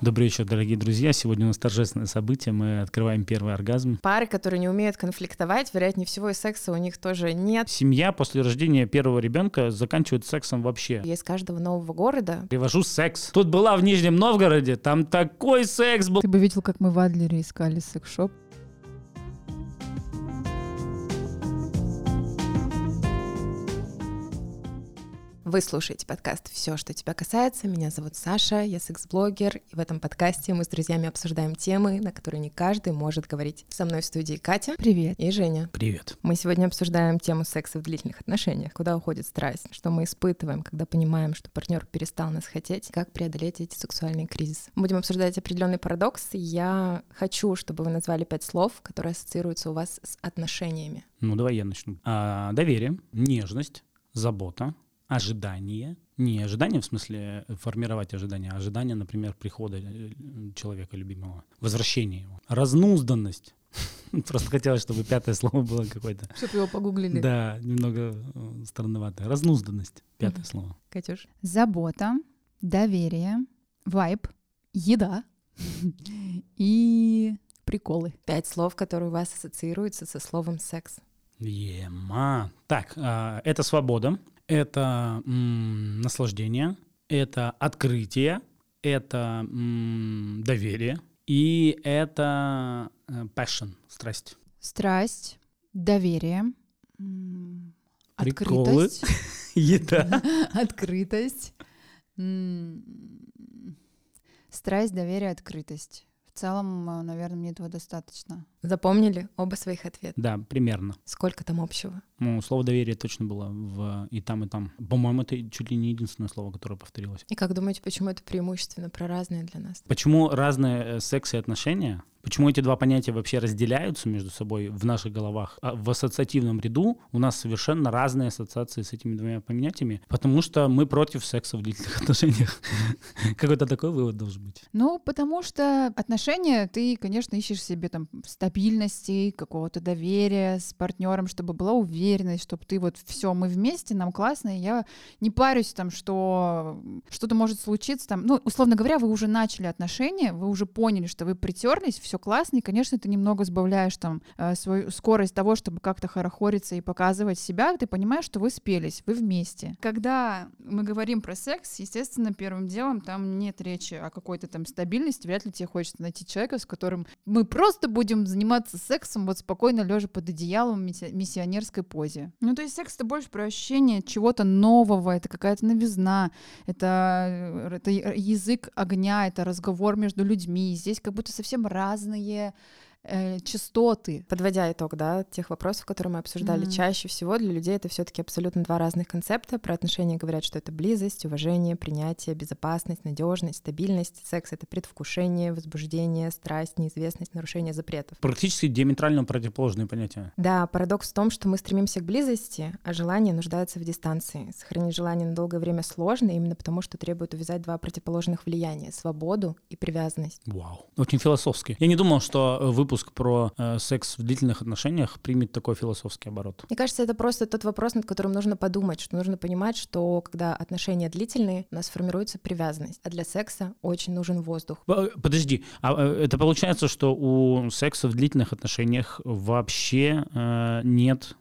Добрый вечер, дорогие друзья. Сегодня у нас торжественное событие. Мы открываем первый оргазм. Пары, которые не умеют конфликтовать, вероятнее всего и секса у них тоже нет. Семья после рождения первого ребенка заканчивает сексом вообще. Я из каждого нового города. Привожу секс. Тут была в Нижнем Новгороде, там такой секс был. Ты бы видел, как мы в Адлере искали секс-шоп. Вы слушаете подкаст «Все, что тебя касается». Меня зовут Саша, я секс-блогер, и в этом подкасте мы с друзьями обсуждаем темы, на которые не каждый может говорить. Со мной в студии Катя. Привет. И Женя. Привет. Мы сегодня обсуждаем тему секса в длительных отношениях, куда уходит страсть, что мы испытываем, когда понимаем, что партнер перестал нас хотеть, как преодолеть эти сексуальные кризисы. Будем обсуждать определенный парадокс. Я хочу, чтобы вы назвали пять слов, которые ассоциируются у вас с отношениями. Ну, давай я начну. А, доверие, нежность, забота, ожидание, не ожидание в смысле формировать ожидание, а ожидание, например, прихода э, человека любимого, возвращения его, разнузданность. Просто хотелось, чтобы пятое слово было какое-то. Чтобы его погуглили. Да, немного э, странноватое. Разнузданность. Пятое слово. Катюш? Забота, доверие, вайб, еда и приколы. Пять слов, которые у вас ассоциируются со словом секс. Ема. Так, а, это свобода, это м, наслаждение, это открытие, это м, доверие и это э, passion, страсть. Страсть, доверие, м, Приколы. открытость. Еда. Открытость. м, Страсть, доверие, открытость. В целом, наверное, мне этого достаточно. Запомнили оба своих ответа? Да, примерно. Сколько там общего? Ну, слово доверие точно было в и там, и там. По-моему, это чуть ли не единственное слово, которое повторилось. И как думаете, почему это преимущественно про разные для нас? Почему разные э, секс и отношения? Почему эти два понятия вообще разделяются между собой в наших головах? А в ассоциативном ряду у нас совершенно разные ассоциации с этими двумя понятиями, потому что мы против секса в длительных отношениях. Какой-то такой вывод должен быть. Ну, потому что отношения, ты, конечно, ищешь себе там стабильности, какого-то доверия с партнером, чтобы была уверенность, чтобы ты вот все, мы вместе, нам классно, и я не парюсь там, что что-то может случиться там. Ну, условно говоря, вы уже начали отношения, вы уже поняли, что вы притерлись, все классно, и, конечно, ты немного сбавляешь там э, свою скорость того, чтобы как-то хорохориться и показывать себя, ты понимаешь, что вы спелись, вы вместе. Когда мы говорим про секс, естественно, первым делом там нет речи о какой-то там стабильности, вряд ли тебе хочется найти человека, с которым мы просто будем заниматься сексом вот спокойно лежа под одеялом в миссионерской позе. Ну, то есть секс это больше про ощущение чего-то нового, это какая-то новизна, это, э, это язык огня, это разговор между людьми. Здесь как будто совсем разные э, частоты. Подводя итог, да, тех вопросов, которые мы обсуждали, Мгм. чаще всего для людей это все-таки абсолютно два разных концепта. Про отношения говорят, что это близость, уважение, принятие, безопасность, надежность, стабильность. Секс это предвкушение, возбуждение, страсть, неизвестность, нарушение запретов. Практически диаметрально противоположные понятия. Да, парадокс в том, что мы стремимся к близости, а желание нуждается в дистанции. Сохранить желание на долгое время сложно, именно потому что требует увязать два противоположных влияния — свободу и привязанность. Вау. Очень философски. Я не думал, что э, выпуск про э, секс в длительных отношениях примет такой философский оборот. Мне кажется, это просто тот вопрос, над которым нужно подумать, что нужно понимать, что когда отношения длительные, у нас формируется привязанность, а для секса очень нужен воздух. Э, Подожди, а э, это получается, что у секса в длительных отношениях вообще э, нет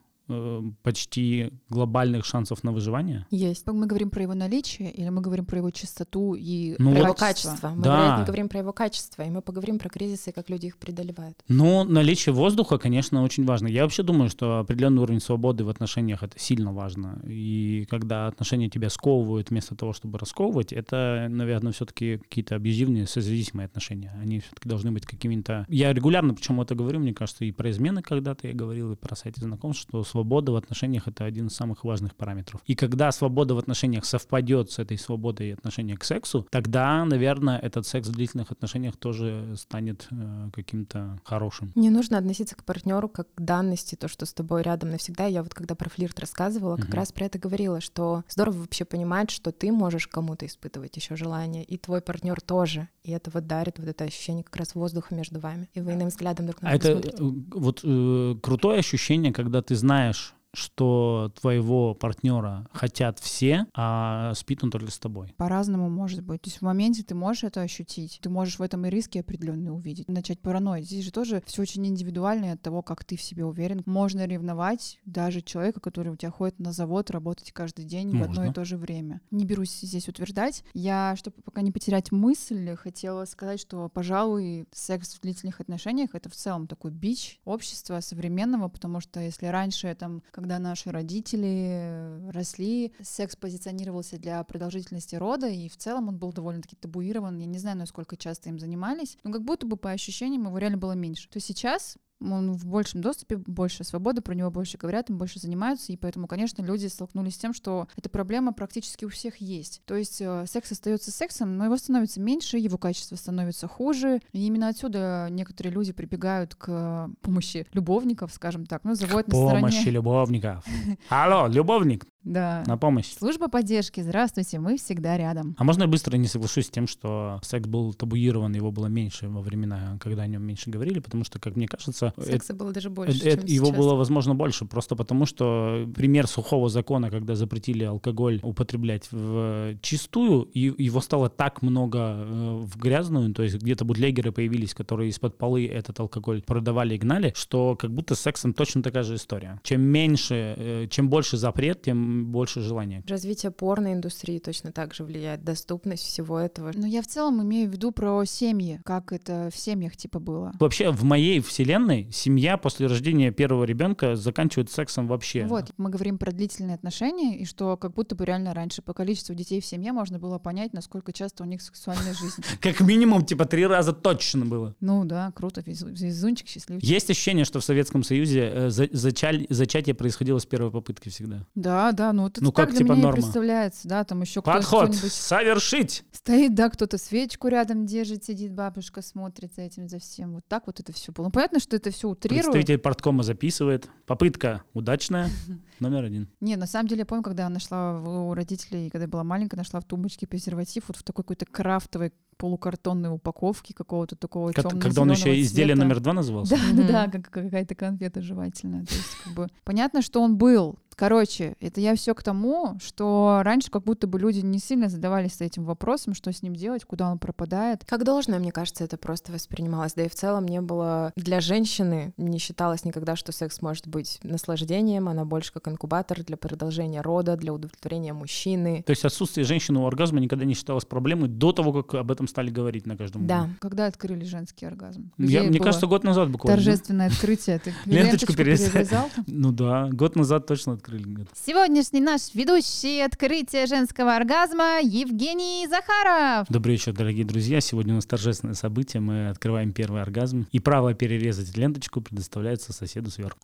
почти глобальных шансов на выживание? Есть. Мы говорим про его наличие или мы говорим про его чистоту и Ну Про вот- его качество. Мы, Да. вероятно, говорим про его качество, и мы поговорим про кризисы как люди их преодолевают. Но наличие воздуха, конечно, очень важно. Я вообще думаю, что определенный уровень свободы в отношениях это сильно важно. И когда отношения тебя сковывают вместо того, чтобы расковывать, это, наверное, все-таки какие-то абьюзивные, созависимые отношения. Они все-таки должны быть какими-то... Я регулярно почему это говорю, мне кажется, и про измены когда-то я говорил, и про сайты знакомств, что свобода в отношениях — это один из самых важных параметров. И когда свобода в отношениях совпадет с этой свободой отношения к сексу, тогда, наверное, этот секс в длительных отношениях тоже станет э, каким-то хорошим. Не нужно относиться к партнеру как к данности, то, что с тобой рядом навсегда. Я вот когда про флирт рассказывала, как Мгм. раз про это говорила, что здорово вообще понимать, что ты можешь кому-то испытывать еще желание, и твой партнер тоже. И это вот дарит вот это ощущение как раз воздуха между вами. И вы иным взглядом друг на А друга это смотрите. э, вот э, крутое ощущение, когда ты знаешь, знаешь, что твоего партнера хотят все, а спит он только с тобой. По-разному может быть. То есть в моменте ты можешь это ощутить, ты можешь в этом и риски определенные увидеть, начать параноить. Здесь же тоже все очень индивидуально от того, как ты в себе уверен. Можно ревновать даже человека, который у тебя ходит на завод работать каждый день Можно. в одно и то же время. Не берусь здесь утверждать. Я, чтобы пока не потерять мысль, хотела сказать, что, пожалуй, секс в длительных отношениях — это в целом такой бич общества современного, потому что если раньше, там, когда наши родители росли, секс позиционировался для продолжительности рода, и в целом он был довольно-таки табуирован. Я не знаю, насколько часто им занимались, но как будто бы по ощущениям его реально было меньше. То сейчас он в большем доступе, больше свободы, про него больше говорят, им больше занимаются, и поэтому, конечно, люди столкнулись с тем, что эта проблема практически у всех есть. То есть э, секс остается сексом, но его становится меньше, его качество становится хуже, и именно отсюда некоторые люди прибегают к помощи любовников, скажем так, ну, заводят на стороне... Помощи любовников. Алло, любовник, да. На помощь. Служба поддержки. Здравствуйте, мы всегда рядом. А можно я быстро не соглашусь с тем, что секс был табуирован, его было меньше во времена, когда о нем меньше говорили, потому что, как мне кажется... Секса это, было даже больше, это, чем Его сейчас. было, возможно, больше, просто потому что пример сухого закона, когда запретили алкоголь употреблять в чистую, и его стало так много э, в грязную, то есть где-то бутлегеры появились, которые из-под полы этот алкоголь продавали и гнали, что как будто с сексом точно такая же история. Чем меньше, э, чем больше запрет, тем больше желания. Развитие порноиндустрии точно так же влияет, доступность всего этого. Но я в целом имею в виду про семьи, как это в семьях типа было. Вообще в моей вселенной семья после рождения первого ребенка заканчивает сексом вообще. Вот, мы говорим про длительные отношения, и что как будто бы реально раньше по количеству детей в семье можно было понять, насколько часто у них сексуальная жизнь. Как минимум, типа, три раза точно было. Ну да, круто, везунчик, счастливчик. Есть ощущение, что в Советском Союзе э, зачатие происходило с первой попытки всегда. Да, да, ну это ну, как, для типа, меня норма. представляется, да, там еще Подход, кто-нибудь... совершить! Стоит, да, кто-то свечку рядом держит, сидит, бабушка смотрит за этим, за всем. Вот так вот это все было. Ну, понятно, что это все утрирует. Представитель порткома записывает. Попытка удачная, номер один. Не, на самом деле, я помню, когда я нашла у родителей, когда я была маленькая, нашла в тумбочке презерватив вот в такой какой-то крафтовой полукартонной упаковки какого-то такого как, Когда он еще изделие цвета. номер два назывался? Да, да, да, как какая-то конфета жевательная. То есть, как бы, понятно, что он был, Короче, это я все к тому, что раньше как будто бы люди не сильно задавались этим вопросом, что с ним делать, куда он пропадает. Как должное, мне кажется, это просто воспринималось. Да и в целом не было для женщины, не считалось никогда, что секс может быть наслаждением, она больше как инкубатор для продолжения рода, для удовлетворения мужчины. То есть отсутствие женщины у оргазма никогда не считалось проблемой до того, как об этом стали говорить на каждом Да. углу. Когда открыли женский оргазм? Я, мне кажется, год назад буквально. Торжественное открытие. Ты ленточку перерезал? Ну да, год назад точно открыли. Сегодняшний наш ведущий открытие женского оргазма Евгений Захаров. Добрый вечер, дорогие друзья. Сегодня у нас торжественное событие. Мы открываем первый оргазм. И право перерезать ленточку предоставляется соседу сверху.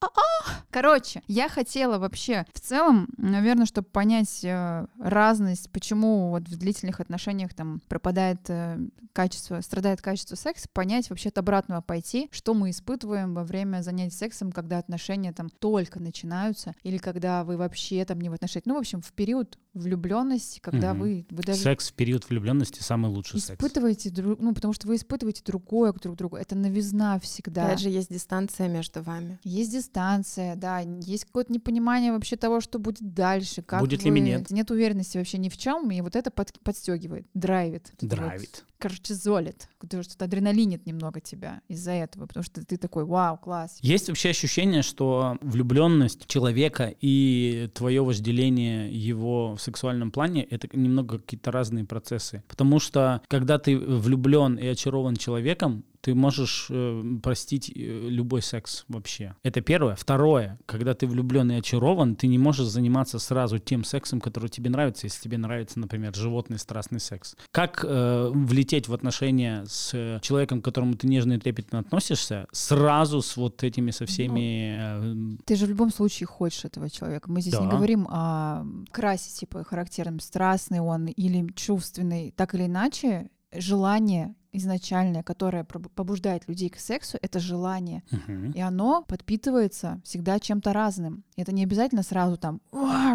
Короче, я хотела вообще в целом, наверное, чтобы понять э, разность, почему вот в длительных отношениях там пропадает э, качество, страдает качество секса, понять вообще от обратного пойти, что мы испытываем во время занятий сексом, когда отношения там только начинаются, или когда вы вообще там не в отношениях. Ну, в общем, в период влюбленности, когда угу. вы, вы даже... Секс в период влюбленности самый лучший испытываете секс. Друг, ну, потому что вы испытываете другое друг другу. Это новизна всегда. Опять же, есть дистанция между вами. Есть дистанция, да. Есть какое-то непонимание вообще того, что будет дальше. Как будет вы... ли нет. Нет уверенности вообще ни в чем, и вот это под, подстегивает, драйвит. Драйвит. Вот кортизолит, потому что адреналинит немного тебя из-за этого, потому что ты такой, вау, класс. Есть вообще ощущение, что влюбленность человека и твое вожделение его в сексуальном плане — это немного какие-то разные процессы. Потому что когда ты влюблен и очарован человеком, ты можешь э, простить э, любой секс вообще. Это первое. Второе, когда ты влюблен и очарован, ты не можешь заниматься сразу тем сексом, который тебе нравится, если тебе нравится, например, животный страстный секс. Как э, влететь в отношения с человеком, к которому ты нежно и трепетно относишься, сразу с вот этими, со всеми... Э, ты же в любом случае хочешь этого человека. Мы здесь да. не говорим о красе, типа, характерном, страстный он или чувственный. Так или иначе, желание изначальное, которое побуждает людей к сексу, это желание. Мгм. И оно подпитывается всегда чем-то разным. Это не обязательно сразу там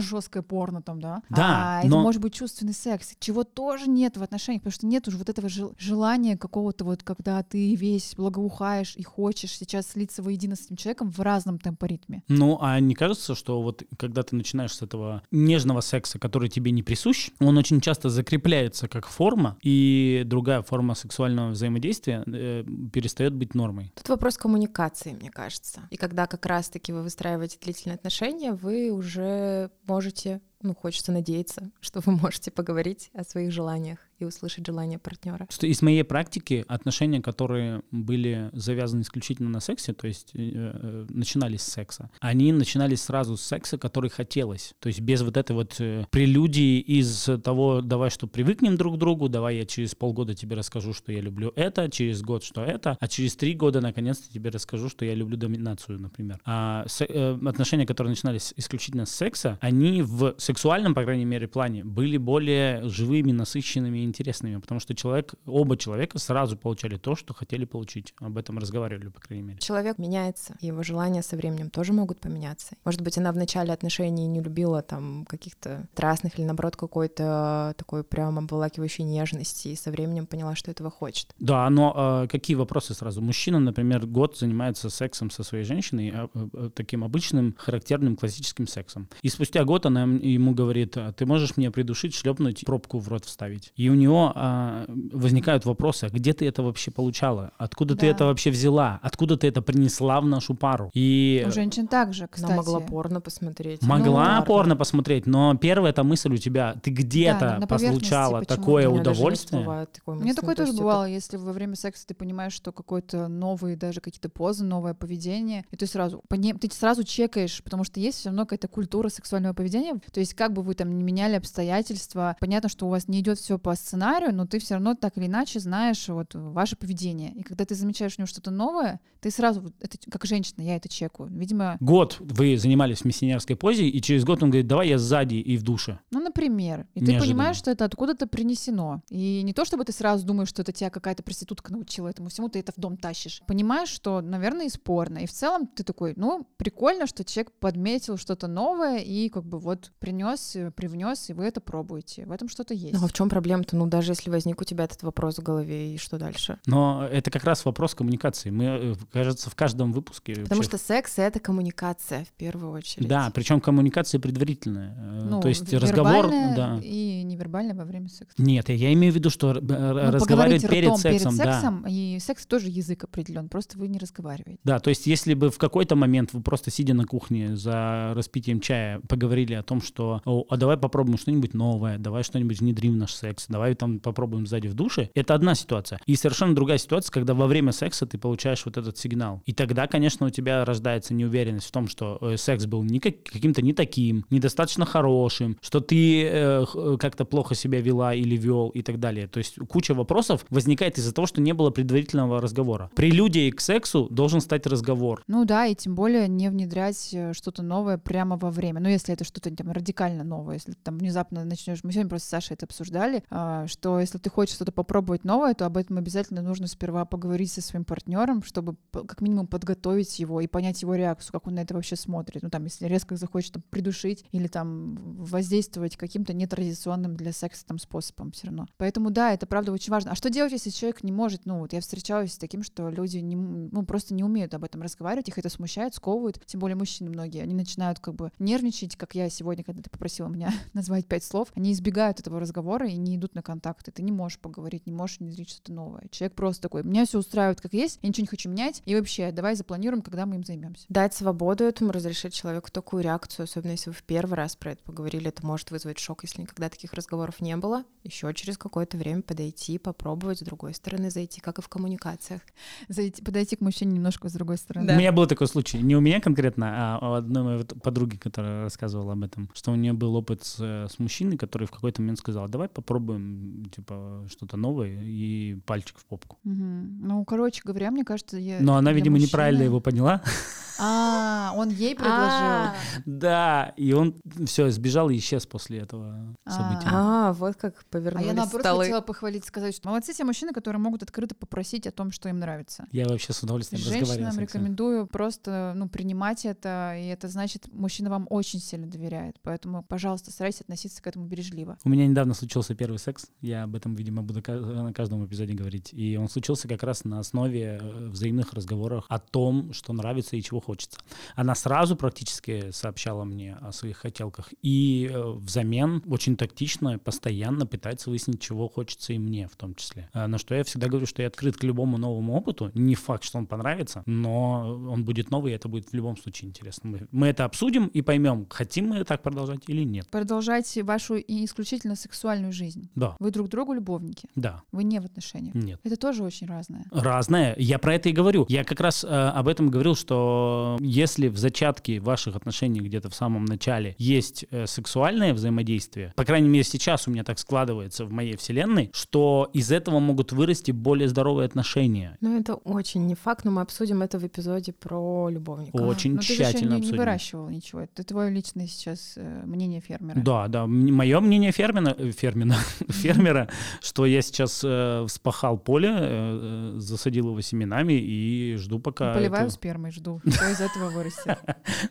жесткое порно там, да? Да, а это но- может быть чувственный секс, чего тоже нет в отношениях, потому что нет уже вот этого жел- желания какого-то вот, когда ты весь благоухаешь и хочешь сейчас слиться воедино с этим человеком в разном темпоритме. Ну, а не кажется, что вот когда ты начинаешь с этого нежного секса, который тебе не присущ, он очень часто закрепляется как форма, и другая форма сексуального взаимодействия э, перестает быть нормой. Тут вопрос коммуникации, мне кажется. И когда как раз-таки вы выстраиваете длительные отношения, вы уже можете, ну, хочется надеяться, что вы можете поговорить о своих желаниях и услышать желания партнера. Из моей практики отношения, которые были завязаны исключительно на сексе, то есть э, э, начинались с секса, они начинались сразу с секса, который хотелось. То есть без вот этой вот э, прелюдии из того, давай что привыкнем друг к другу, давай я через полгода тебе расскажу, что я люблю это, через год, что это, а через три года наконец-то тебе расскажу, что я люблю доминацию, например. А э, отношения, которые начинались исключительно с секса, они в сексуальном, по крайней мере, плане были более живыми, насыщенными и интересными, потому что человек, оба человека сразу получали то, что хотели получить. Об этом разговаривали, по крайней мере. Человек меняется, его желания со временем тоже могут поменяться. Может быть, она в начале отношений не любила там каких-то страстных или, наоборот, какой-то такой прям обволакивающей нежности, и со временем поняла, что этого хочет. Да, но э, какие вопросы сразу? Мужчина, например, год занимается сексом со своей женщиной, э, э, таким обычным, характерным, классическим сексом. И спустя год она ему говорит, «А ты можешь меня придушить, шлепнуть, пробку в рот вставить. И у него а, возникают вопросы, а где ты это вообще получала? Откуда ты Да. это вообще взяла? Откуда ты это принесла в нашу пару? И У женщин также, кстати. Она могла порно посмотреть. Могла Ну, порно посмотреть, но первая эта мысль у тебя, ты где-то Да, получала такое удовольствие. такой меня мысли. такое то тоже есть это бывало, если во время секса ты понимаешь, что какой-то новый, даже какие-то позы, новое поведение, и ты сразу, ты сразу чекаешь, потому что есть все равно какая-то культура сексуального поведения, то есть как бы вы там не меняли обстоятельства, понятно, что у вас не идет все по сценарию, но ты все равно так или иначе знаешь вот ваше поведение, и когда ты замечаешь у него что-то новое, ты сразу, это как женщина, я это чекаю, видимо, Год вы занимались в миссионерской позе, и через год он говорит, давай я сзади и в душе. Ну, например. И ты Неожиданно. понимаешь, что это откуда-то принесено. И не то, чтобы ты сразу думаешь, что это тебя какая-то проститутка научила этому всему, ты это в дом тащишь. Понимаешь, что, наверное, и спорно. И в целом ты такой, ну, прикольно, что человек подметил что-то новое и как бы вот принес, привнес, и вы это пробуете. В этом что-то есть. Ну а в чем проблема-то? Ну даже если возник у тебя этот вопрос в голове, и что дальше? Но это как раз вопрос коммуникации. Мы, э, кажется, в каждом выпуске... Потому вообще- что секс — это коммуникация в первую очередь. Да, причем коммуникация предварительная. Э, Ну, То есть разговор... Да. И невербально во время секса. Нет, я- я имею в виду, что Ну, разговаривать перед сексом, перед да. сексом, и секс тоже язык определен, просто вы не разговариваете. Да, то есть если бы в какой-то момент вы просто сидя на кухне за распитием чая поговорили о том, что «О, а давай попробуем что-нибудь новое, давай что-нибудь внедрим в наш секс, давай там попробуем сзади в душе, это одна ситуация. И совершенно другая ситуация, когда во время секса ты получаешь вот этот сигнал. И тогда, конечно, у тебя рождается неуверенность в том, что э, секс был не как- каким-то не таким, недостаточно хорошим, что ты э, х- как-то плохо себя вела или вел и так далее. То есть куча вопросов возникает из-за того, что не было предварительного разговора. Прелюдией к сексу должен стать разговор. Ну да, и тем более не внедрять э, что-то новое прямо во время. Ну, если это что-то там радикально новое, если ты там внезапно начнешь. Мы сегодня просто с Сашей это обсуждали, а, что если ты хочешь что-то попробовать новое, то об этом обязательно нужно сперва поговорить со своим партнером, чтобы как минимум подготовить его и понять его реакцию, как он на это вообще смотрит. Ну, там, если резко захочет там, придушить или там воздействовать каким-то нетрадиционным для секса там способом все равно. Поэтому да, это правда очень важно. А что делать, если человек не может? Ну, вот я встречалась с таким, что люди не, ну, просто не умеют об этом разговаривать, их это смущает, сковывает, тем более мужчины многие, они начинают как бы нервничать, как я сегодня, когда ты попросила меня назвать пять слов, они избегают этого разговора и не идут на контакты. Ты не можешь поговорить, не можешь внедрить что-то новое. Человек просто такой, меня все устраивает как есть, я ничего не хочу менять, и вообще, давай запланируем, когда мы им займемся. Дать свободу этому, разрешить человеку такую реакцию, особенно если вы в первый раз про это поговорили, это может вызвать шок, если никогда таких разговоров не было. Еще через какое-то время подойти, попробовать с другой стороны зайти, как и в коммуникациях. Зайти, подойти к мужчине немножко с другой стороны. Да. У меня был такой случай. Не у меня конкретно, а у одной моей подруги, которая рассказывала об этом, что у нее был опыт с, э, с мужчиной, который в какой-то момент сказал, давай попробуем, типа, что-то новое и пальчик в попку. Мгм. Ну, короче говоря, мне кажется, я... Но она, видимо, мужчины- неправильно его поняла. А, он ей предложил. Да, и он все, сбежал и исчез после этого события. А, вот как А повернулись я наоборот хотела похвалить, сказать, что молодцы те мужчины, которые могут открыто попросить о том, что им нравится. Я вообще с удовольствием разговариваю. Женщинам рекомендую просто ну, принимать это, и это значит, мужчина вам очень сильно доверяет. Поэтому, пожалуйста, старайтесь относиться к этому бережливо. У меня недавно случился первый секс. Я об этом, видимо, буду на каждом эпизоде говорить. И он случился как раз на основе э, взаимных разговоров о том, что нравится и чего хочется. Она сразу практически сообщала мне о своих хотелках. И э, взамен очень тактично, постоянно пытается выяснить, чего хочется и мне в том числе. А, На что я всегда говорю, что я открыт к любому новому опыту. Не факт, что он понравится, но он будет новый, и это будет в любом случае интересно. Мы это обсудим и поймем, хотим мы так продолжать или нет. Продолжайте вашу и исключительно сексуальную жизнь. Да, Вы друг другу любовники. да, Вы не в отношениях. нет. Это тоже очень разное. Разное. Я про это и говорю. Я как раз э, об этом говорил, что если в зачатке ваших отношений где-то в самом начале есть э, сексуальное взаимодействие, по крайней мере сейчас у меня так складывается в моей вселенной, что из этого могут вырасти более здоровые отношения. Ну, это очень не факт, но мы обсудим это в эпизоде про любовника. Очень Но ты же еще тщательно не, не выращивал ничего. Это твое личное сейчас э, мнение фермера. Да, да. Мое мнение фермера, э, фермера, фермера, что я сейчас э, вспахал поле, э, э, засадил его семенами и жду пока. Поливаю это- спермой, жду, что из этого вырастет.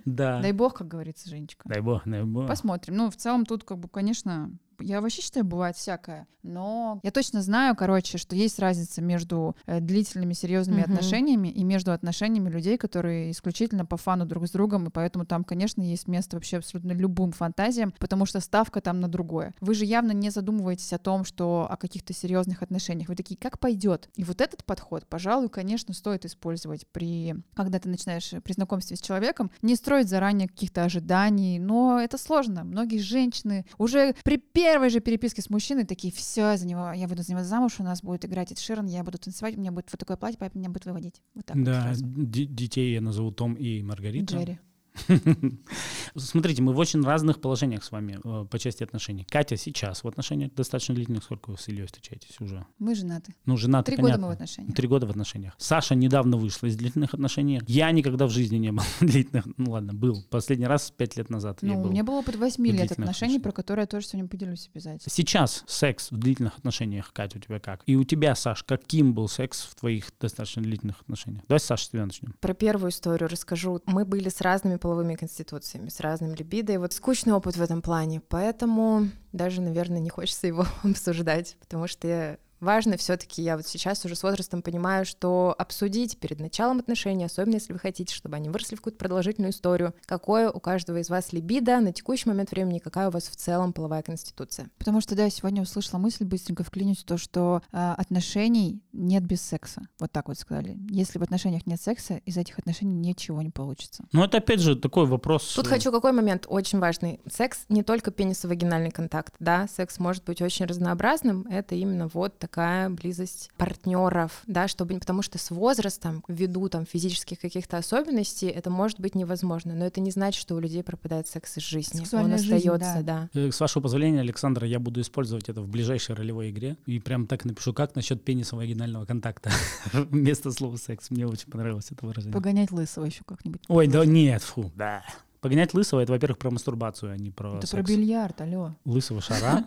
Да. Дай бог, как говорится, Женечка. Дай бог, дай бог. Посмотрим. Ну, в целом тут, как бы, конечно, я вообще считаю, бывает всякое. Но я точно знаю, короче, что есть разница между э, длительными серьезными Мгм. отношениями и между отношениями людей, которые исключительно по фану друг с другом, и поэтому там, конечно, есть место вообще абсолютно любым фантазиям, потому что ставка там на другое. Вы же явно не задумываетесь о том, что о каких-то серьезных отношениях. Вы такие, как пойдет? И вот этот подход, пожалуй, конечно, стоит использовать при, когда ты начинаешь э, при знакомстве с человеком, не строить заранее каких-то ожиданий, но это сложно. Многие женщины уже при первой же переписке с мужчиной такие, все, за него, я буду за него замуж, у нас будет играть Эд Ширан, я буду танцевать, у меня будет вот такое платье, папа меня будет выводить. Вот так вот Да, сразу. д- детей я назову Том и Маргарита. Джерри. Смотрите, мы в очень разных положениях с вами э, по части отношений. Катя сейчас в отношениях достаточно длительных. Сколько вы с Ильей встречаетесь уже? Мы женаты. Ну, жена Три года мы в отношениях. Три года в отношениях. Саша недавно вышла из длительных отношений. Я никогда в жизни не был длительных. Ну ладно, был. Последний раз пять лет назад я Ну, у был. меня было опыт 8 лет отношений, отношениях. про которые я тоже сегодня поделюсь обязательно. Сейчас секс в длительных отношениях, Катя, у тебя как? И у тебя, Саш, каким был секс в твоих достаточно длительных отношениях? Давай, Саша, с тебя начнем. Про первую историю расскажу. Мы были с разными половыми конституциями, с разным либидо, и вот скучный опыт в этом плане, поэтому даже, наверное, не хочется его обсуждать, потому что важно все-таки, я вот сейчас уже с возрастом понимаю, что обсудить перед началом отношений, особенно если вы хотите, чтобы они выросли в какую-то продолжительную историю, какое у каждого из вас либидо на текущий момент времени, какая у вас в целом половая конституция. Потому что, да, я сегодня услышала мысль, быстренько вклинюсь, то, что э, отношений нет без секса. Вот так вот сказали. Если в отношениях нет секса, из этих отношений ничего не получится. Ну, это опять же такой вопрос. Тут э, хочу какой момент очень важный. Секс не только пенисо-вагинальный контакт, да, секс может быть очень разнообразным. Это именно вот такая близость партнеров, да, чтобы потому что с возрастом, ввиду там физических каких-то особенностей, это может быть невозможно. Но это не значит, что у людей пропадает секс из жизни. Сексуальная Он жизнь, остается, да. Э, С вашего позволения, Александра, я буду использовать это в ближайшей ролевой игре. И прям так напишу, как насчет пениса вагинального контакта вместо слова секс. Мне очень понравилось это выражение. Погонять лысого еще как-нибудь. Ой, да нет, фу, да. Погонять лысого — это, во-первых, про мастурбацию, а не про Это секс. про бильярд, алло. Лысого шара.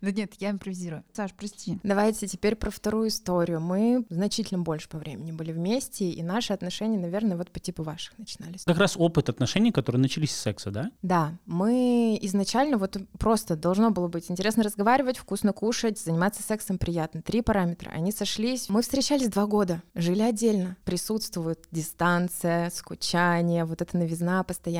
Да нет, я импровизирую. Саш, прости. Давайте теперь про вторую историю. Мы значительно больше по времени были вместе, и наши отношения, наверное, вот по типу ваших начинались. Как раз опыт отношений, которые начались с секса, да? Да, мы изначально вот просто должно было быть интересно разговаривать, вкусно кушать, заниматься сексом приятно. Три параметра. Они сошлись. Мы встречались два года, жили отдельно. Присутствует дистанция, скучание, вот эта новизна постоянно,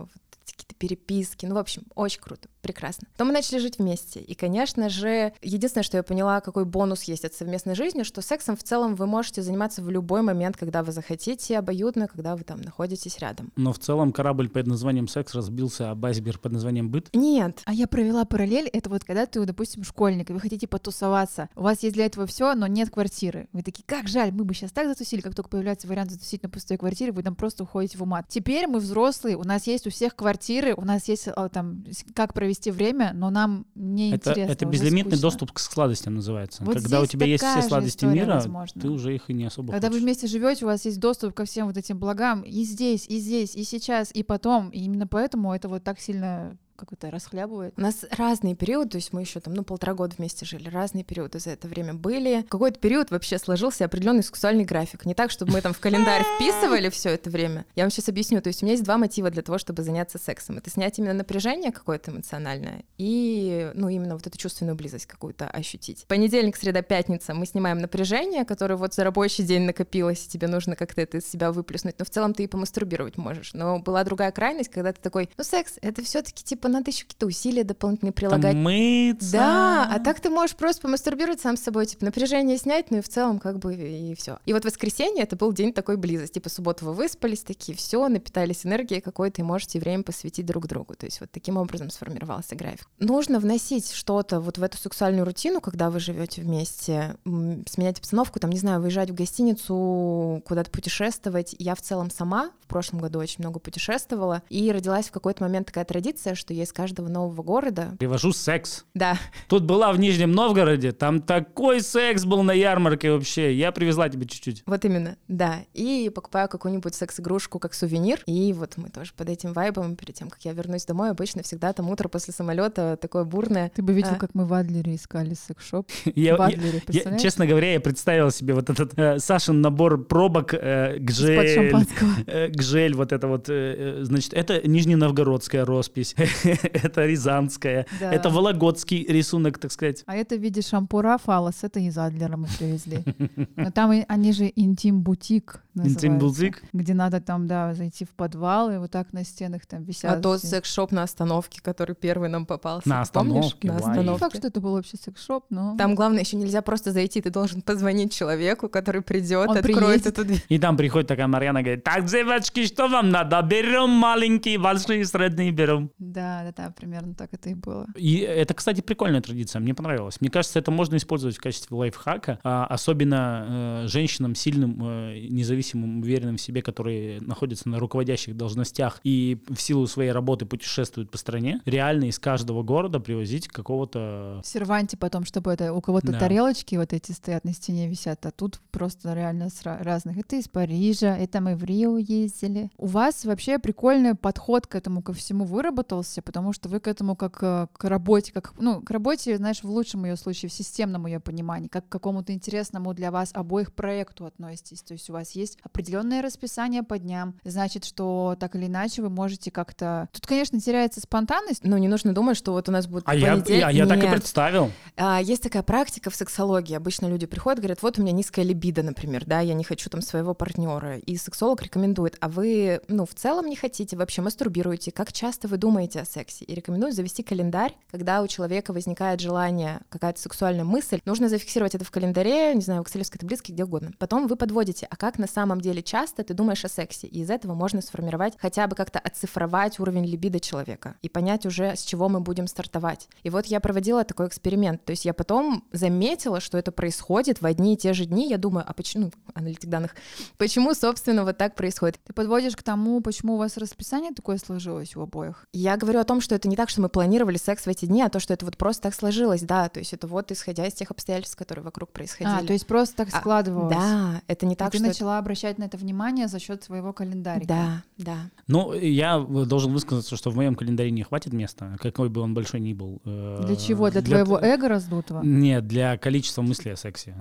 вот эти какие-то переписки. Ну, в общем, очень круто, прекрасно. Потом мы начали жить вместе. И, конечно же, единственное, что я поняла, какой бонус есть от совместной жизни, что сексом в целом вы можете заниматься в любой момент, когда вы захотите, обоюдно, когда вы там находитесь рядом. Но в целом корабль под названием «Секс» разбился, а байсбер под названием «Быт». Нет, А я провела параллель, это вот когда ты, допустим, школьник, и вы хотите потусоваться, у вас есть для этого все, но нет квартиры. Вы такие, как жаль, мы бы сейчас так затусили, как только появляется вариант затусить на пустой квартире, вы там просто уходите в умат. Теперь мы взрослые, у нас есть у всех квартиры, у нас есть а, там как провести провести время, но нам не Это, интересно. это безлимитный скучно. доступ к сладостям называется. Вот Когда у тебя есть все сладости мира, возможно. ты уже их и не особо Когда вы хочешь. вместе живете, у вас есть доступ ко всем вот этим благам и здесь, и здесь, и сейчас, и потом. И именно поэтому это вот так сильно как это расхлябывает. У нас разные периоды, то есть мы еще там, ну, полтора года вместе жили, разные периоды за это время были. Какой-то период вообще сложился определенный сексуальный график. Не так, чтобы мы там в календарь вписывали все это время. Я вам сейчас объясню. То есть у меня есть два мотива для того, чтобы заняться сексом. Это снять именно напряжение какое-то эмоциональное и, ну, именно вот эту чувственную близость какую-то ощутить. Понедельник, среда, пятница мы снимаем напряжение, которое вот за рабочий день накопилось, и тебе нужно как-то это из себя выплеснуть. Но в целом ты и помастурбировать можешь. Но была другая крайность, когда ты такой, ну, секс, это все-таки типа надо еще какие-то усилия дополнительные прилагать. Там мыться. Да, а так ты можешь просто помастурбировать сам с собой, типа напряжение снять, ну и в целом как бы и все. И вот воскресенье это был день такой близости. Типа субботу вы выспались, такие все, напитались энергией какой-то и можете время посвятить друг другу. То есть вот таким образом сформировался график. Нужно вносить что-то вот в эту сексуальную рутину, когда вы живете вместе, сменять обстановку, там, не знаю, выезжать в гостиницу, куда-то путешествовать. Я в целом сама в прошлом году очень много путешествовала, и родилась в какой-то момент такая традиция, что я из каждого нового города... Привожу секс. Да, Тут была в Нижнем Новгороде, там такой секс был на ярмарке вообще. Я привезла тебе чуть-чуть. Вот именно, да. И покупаю какую-нибудь секс-игрушку как сувенир. И вот мы тоже под этим вайбом, перед тем, как я вернусь домой, обычно всегда там утро после самолета такое бурное. Ты бы видел, А. как мы в Адлере искали секс-шоп. Я, в я- Адлере, я- представляешь? честно говоря, я представил себе вот этот э, Сашин набор пробок э, гжель, шампанского. э, гжель, вот это вот, э, э, значит, это нижненовгородская роспись, это рязанская, Да. это вологодский рисунок, так сказать. А это в виде шампура фалос, это из Адлера мы привезли. Но там они же интим-бутик. Интим-бутик? Где надо там, да, зайти в подвал, и вот так на стенах там висят. А тот секс-шоп на остановке, который первый нам попался. На остановке, На. Ну, не остановке. факт, что это был вообще секс-шоп, но... Там главное еще нельзя просто зайти, ты должен позвонить человеку, который придет, Он откроет приедет. эту дверь. И там приходит такая Марьяна, говорит, так, девочки, что вам надо? Берем маленькие, большие, средние берем. Да, да, да, примерно так это и было. И это, кстати, прикольная традиция, мне понравилось. Мне кажется, это можно использовать в качестве лайфхака, а, особенно э, женщинам сильным, э, независимым, уверенным в себе, которые находятся на руководящих должностях и в силу своей работы путешествуют по стране, реально из каждого города привозить какого-то... В серванте потом, чтобы это у кого-то Да. тарелочки вот эти стоят на стене висят, а тут просто реально с ра- разных. Это из Парижа, это мы в Рио ездили. У вас вообще прикольный подход к этому ко всему выработался, потому что вы к этому как э, к работе, как ну к работе, знаешь, в лучшем ее случае, в системном ее понимании, как к какому-то интересному для вас обоих проекту относитесь. То есть у вас есть определенное расписание по дням, значит, что так или иначе вы можете как-то. Тут, конечно, теряется спонтанность. Ну, не нужно думать, что вот у нас будет А я, понедельник. я, я так и представил. А, Есть такая практика в сексологии. Обычно люди приходят, говорят, вот у меня низкая либидо, например, да, я не хочу там своего партнера. И сексолог рекомендует, а вы, ну, в целом не хотите, вообще мастурбируете, как часто вы думаете о сексе? И рекомендую завести календарь, когда у человека возникает желание, какая-то сексуальная мысль, нужно зафиксировать это в календаре, не знаю, в экселевской табличке, где угодно. Потом вы подводите, а как на самом деле часто ты думаешь о сексе? И из этого можно сформировать, хотя бы как-то оцифровать уровень либидо человека и понять уже, с чего мы будем стартовать. И вот я проводила такой эксперимент. То есть я потом заметила, что это происходит в одни и те же дни. Я думаю, а почему, ну, аналитик данных, почему, собственно, вот так происходит? Ты подводишь к тому, почему у вас расписание такое сложилось у обоих. Я говорю о том, что это не так, что мы планировали секс в эти дни, а то, что это вот просто так сложилось, да, то есть это вот исходя из тех обстоятельств, которые вокруг происходили. А, то есть просто так А, складывалось. Да, это не И так, ты что... это- начала обращать на это внимание за счет своего календарика. Да, да. Ну, я должен высказаться, что в моем календаре не хватит места, какой бы он большой ни был. Э, Для чего? Для, твоего эго раздутого? Нет, для количества мыслей о сексе.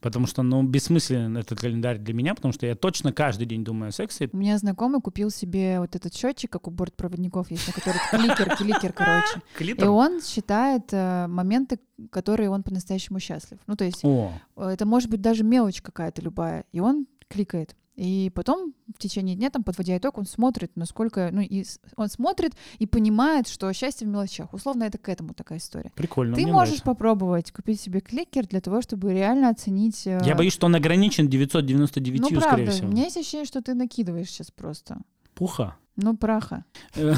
Потому что, ну, бессмыслен этот календарь для меня, потому что я точно каждый день думаю о сексе. У меня знакомый купил себе вот этот счетчик, как у бортпроводников есть, на который кликер, кликер, короче. И Клитор? он считает э, моменты, которые он по-настоящему счастлив. Ну, то есть О, э, это может быть даже мелочь какая-то любая. И он кликает. И потом в течение дня, там, подводя итог, он смотрит, насколько... Ну, и он смотрит и понимает, что счастье в мелочах. Условно, это к этому такая история. прикольно. Ты можешь нравится. попробовать купить себе кликер для того, чтобы реально оценить... э, Я боюсь, что он ограничен 999, Ну, скорее правда, всего. у меня есть ощущение, что ты накидываешь сейчас просто. Пуха. Ну, праха. Э,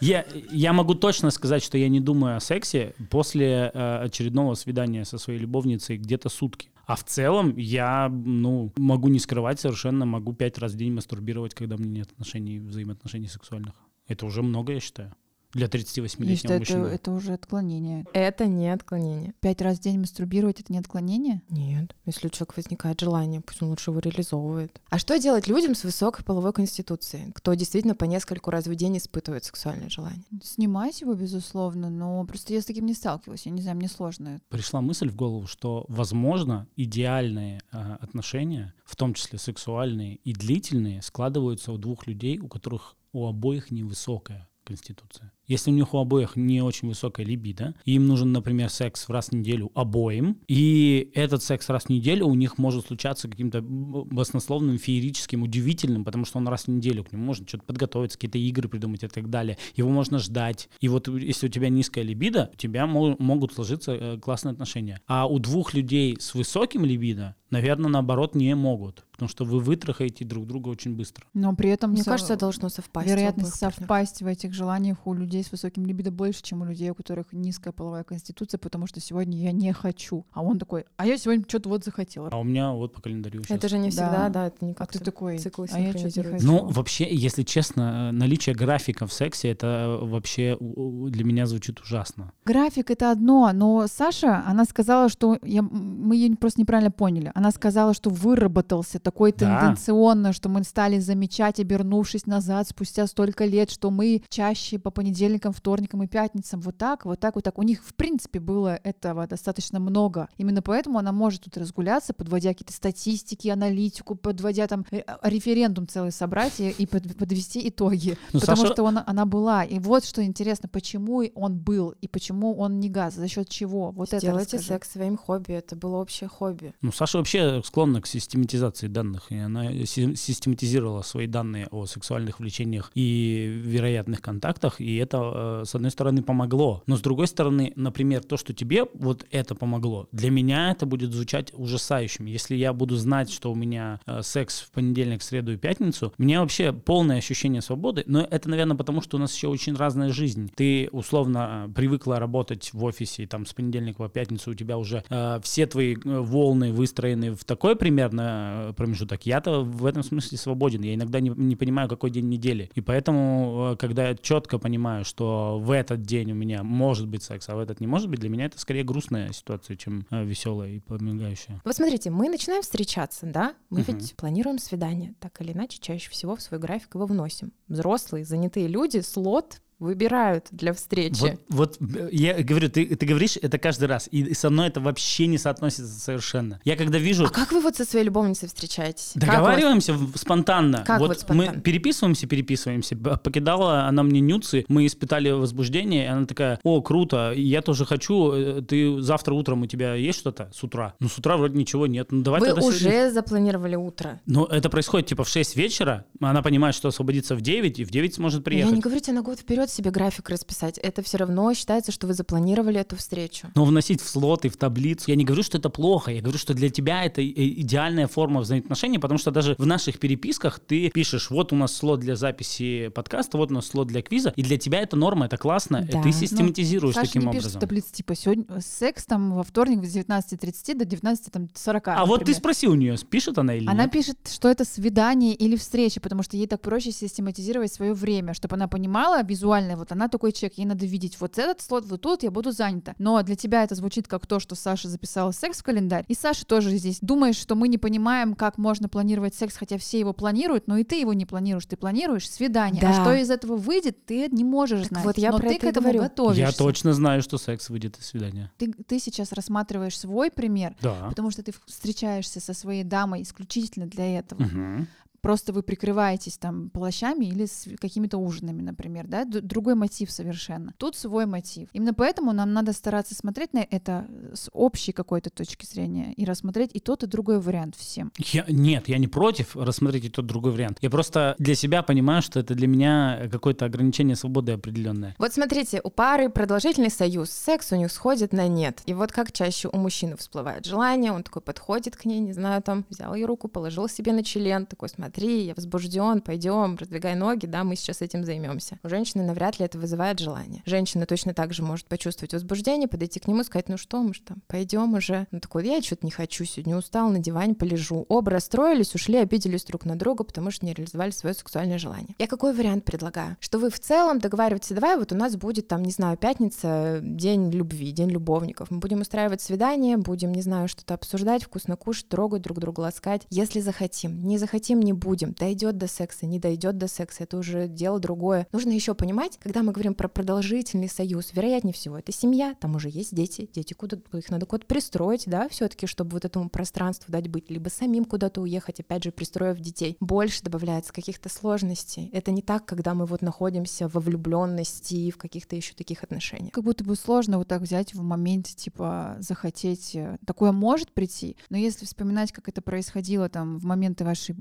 Я, я могу точно сказать, что я не думаю о сексе после э, очередного свидания со своей любовницей где-то сутки. А в целом я, ну, могу не скрывать совершенно, могу пять раз в день мастурбировать, когда у меня нет отношений, взаимоотношений сексуальных. Это уже много, я считаю. Для Я 38-летнего считаю, это, мужчины. это уже отклонение. Это не отклонение. Пять раз в день мастурбировать — это не отклонение? Нет. Если у человека возникает желание, пусть он лучше его реализовывает. А что делать людям с высокой половой конституцией, кто действительно по нескольку раз в день испытывает сексуальное желание? Снимать его, безусловно, но просто я с таким не сталкивалась. Я не знаю, мне сложно. Пришла мысль в голову, что, возможно, идеальные э, отношения, в том числе сексуальные и длительные, складываются у двух людей, у которых у обоих невысокая конституция. Если у них у обоих не очень высокая либидо, и им нужен, например, секс в раз в неделю обоим, и этот секс раз в неделю у них может случаться каким-то баснословным, феерическим, удивительным, потому что он раз в неделю, к нему можно что-то подготовиться, какие-то игры придумать и так далее. Его можно ждать. И вот если у тебя низкая либидо, у тебя мо- могут сложиться э, классные отношения. А у двух людей с высоким либидо, наверное, наоборот, не могут, потому что вы вытрахаете друг друга очень быстро. Но при этом Мне со- кажется, должно совпасть. вероятность совпасть в этих желаниях у людей с высоким либидо больше, чем у людей, у которых низкая половая конституция, потому что сегодня я не хочу. А он такой, а я сегодня что-то вот захотел. А у меня вот по календарю сейчас. Это же не всегда, Да. да, это не А как ты такой, циклы а я что-то не хочу. Ну, вообще, если честно, наличие графика в сексе, это вообще для меня звучит ужасно. График это одно, но Саша, она сказала, что я, мы ее просто неправильно поняли. Она сказала, что выработался такой Да. тенденционно, что мы стали замечать, обернувшись назад спустя столько лет, что мы чаще по понедельникам, вторникам и пятницам вот так, вот так, вот так. У них в принципе было этого достаточно много. Именно поэтому она может тут разгуляться, подводя какие-то статистики, аналитику, подводя там э, референдум целый собрать и, и под- подвести итоги. Ну, Потому Саша- что он, она была. И вот что интересно, почему он был и почему он не газ, за счет чего. Вот это Сделайте расскажи. секс своим хобби, это было общее хобби. Ну, Саша вообще склонна к систематизации данных, и она си- систематизировала свои данные о сексуальных влечениях и вероятных контактах, и это, э, с одной стороны, помогло. Но с другой стороны, например, то, что тебе вот это помогло, для меня это будет звучать ужасающим. Если я буду знать, что у меня э, секс в понедельник, среду и пятницу, мне вообще полное ощущение свободы, но это, наверное, потому что у нас еще очень разная жизнь. Ты, условно, привыкла работать в офисе, там с понедельника по пятницу у тебя уже э, все твои э, волны выстроены в такой примерно промежуток. Я-то в этом смысле свободен. Я иногда не, не понимаю, какой день недели. И поэтому, когда я четко понимаю, что в этот день у меня может быть секс, а в этот не может быть, для меня это скорее грустная ситуация, чем э, веселая и помогающая. Вот смотрите, мы начинаем встречаться, да? Мы Мгм. ведь планируем свидание. Так или иначе, чаще всего в свой график его вносим. Взрослые, занятые люди слот выбирают для встречи. Вот, вот э, я говорю, ты, ты говоришь это каждый раз, и со мной это вообще не соотносится совершенно. Я когда вижу... А как вы вот со своей любовницей встречаетесь? Как у вас? Договариваемся спонтанно. Как вот вот спонтанно? мы переписываемся, переписываемся. Покидала она мне нюцы, мы испытали возбуждение, и она такая, о, круто, я тоже хочу, э, ты завтра утром у тебя есть что-то с утра? Ну, с утра вроде ничего нет, ну давай Вы тогда уже сегодня- запланировали утро. Ну, это происходит типа в 6 вечера, она понимает, что освободится в 9, и в 9 сможет Я приехать. не говорю тебе на год вперед себе график расписать. Это все равно считается, что вы запланировали эту встречу. Но вносить в слоты, в таблицу. Я не говорю, что это плохо. Я говорю, что для тебя это и- идеальная форма взаимоотношений, потому что даже в наших переписках ты пишешь, вот у нас слот для записи подкаста, вот у нас слот для квиза, и для тебя это норма, это классно, Да. ты систематизируешь Саша таким не пишет образом. таблице, типа, сегодня секс там во вторник с 19.30 до 19.40. А вот ты например. спроси у нее, пишет она или Она нет? пишет, что это свидание или встреча, потому что ей так проще систематизировать свое время, чтобы она понимала визуально, вот она такой человек, ей надо видеть вот этот слот, вот тут я буду занята. Но для тебя это звучит как то, что Саша записала секс в календарь. И Саша тоже здесь думаешь, что мы не понимаем, как можно планировать секс, хотя все его планируют, но и ты его не планируешь. Ты планируешь свидание. Да. А что из этого выйдет, ты не можешь Так знать. вот я но про ты это к этому говорю. готовишься. Я точно знаю, что секс выйдет из свидания. Ты, ты сейчас рассматриваешь свой пример, Да. потому что ты встречаешься со своей дамой исключительно для этого. Мгм. Просто вы прикрываетесь там плащами или с какими-то ужинами, например, да, другой мотив совершенно. Тут свой мотив. Именно поэтому нам надо стараться смотреть на это с общей какой-то точки зрения и рассмотреть и тот, и другой вариант всем. Я, нет, я не против рассмотреть и тот другой вариант. Я просто для себя понимаю, что это для меня какое-то ограничение свободы определенное. Вот смотрите, у пары продолжительный союз, секс у них сходит на нет. И вот как чаще у мужчины всплывает желание, он такой подходит к ней, не знаю, там, взял ее руку, положил себе на член, такой, смотри, смотри, я возбужден, пойдем, раздвигай ноги, да, мы сейчас этим займемся. У женщины навряд ли это вызывает желание. Женщина точно так же может почувствовать возбуждение, подойти к нему и сказать, ну что, мы что, пойдем уже. Он такой, я что-то не хочу, сегодня устал, на диване полежу. Оба расстроились, ушли, обиделись друг на друга, потому что не реализовали свое сексуальное желание. Я какой вариант предлагаю? Что вы в целом договариваетесь, давай вот у нас будет там, не знаю, пятница, день любви, день любовников. Мы будем устраивать свидание, будем, не знаю, что-то обсуждать, вкусно кушать, трогать друг друга, ласкать, если захотим. Не захотим, не будем. Дойдет до секса, не дойдет до секса, это уже дело другое. Нужно еще понимать, когда мы говорим про продолжительный союз, вероятнее всего, это семья, там уже есть дети, дети куда их надо куда-то пристроить, да, все-таки, чтобы вот этому пространству дать быть, либо самим куда-то уехать, опять же, пристроив детей. Больше добавляется каких-то сложностей. Это не так, когда мы вот находимся во влюбленности в каких-то еще таких отношениях. Как будто бы сложно вот так взять в моменте, типа, захотеть. Э, такое может прийти, но если вспоминать, как это происходило там в моменты вашей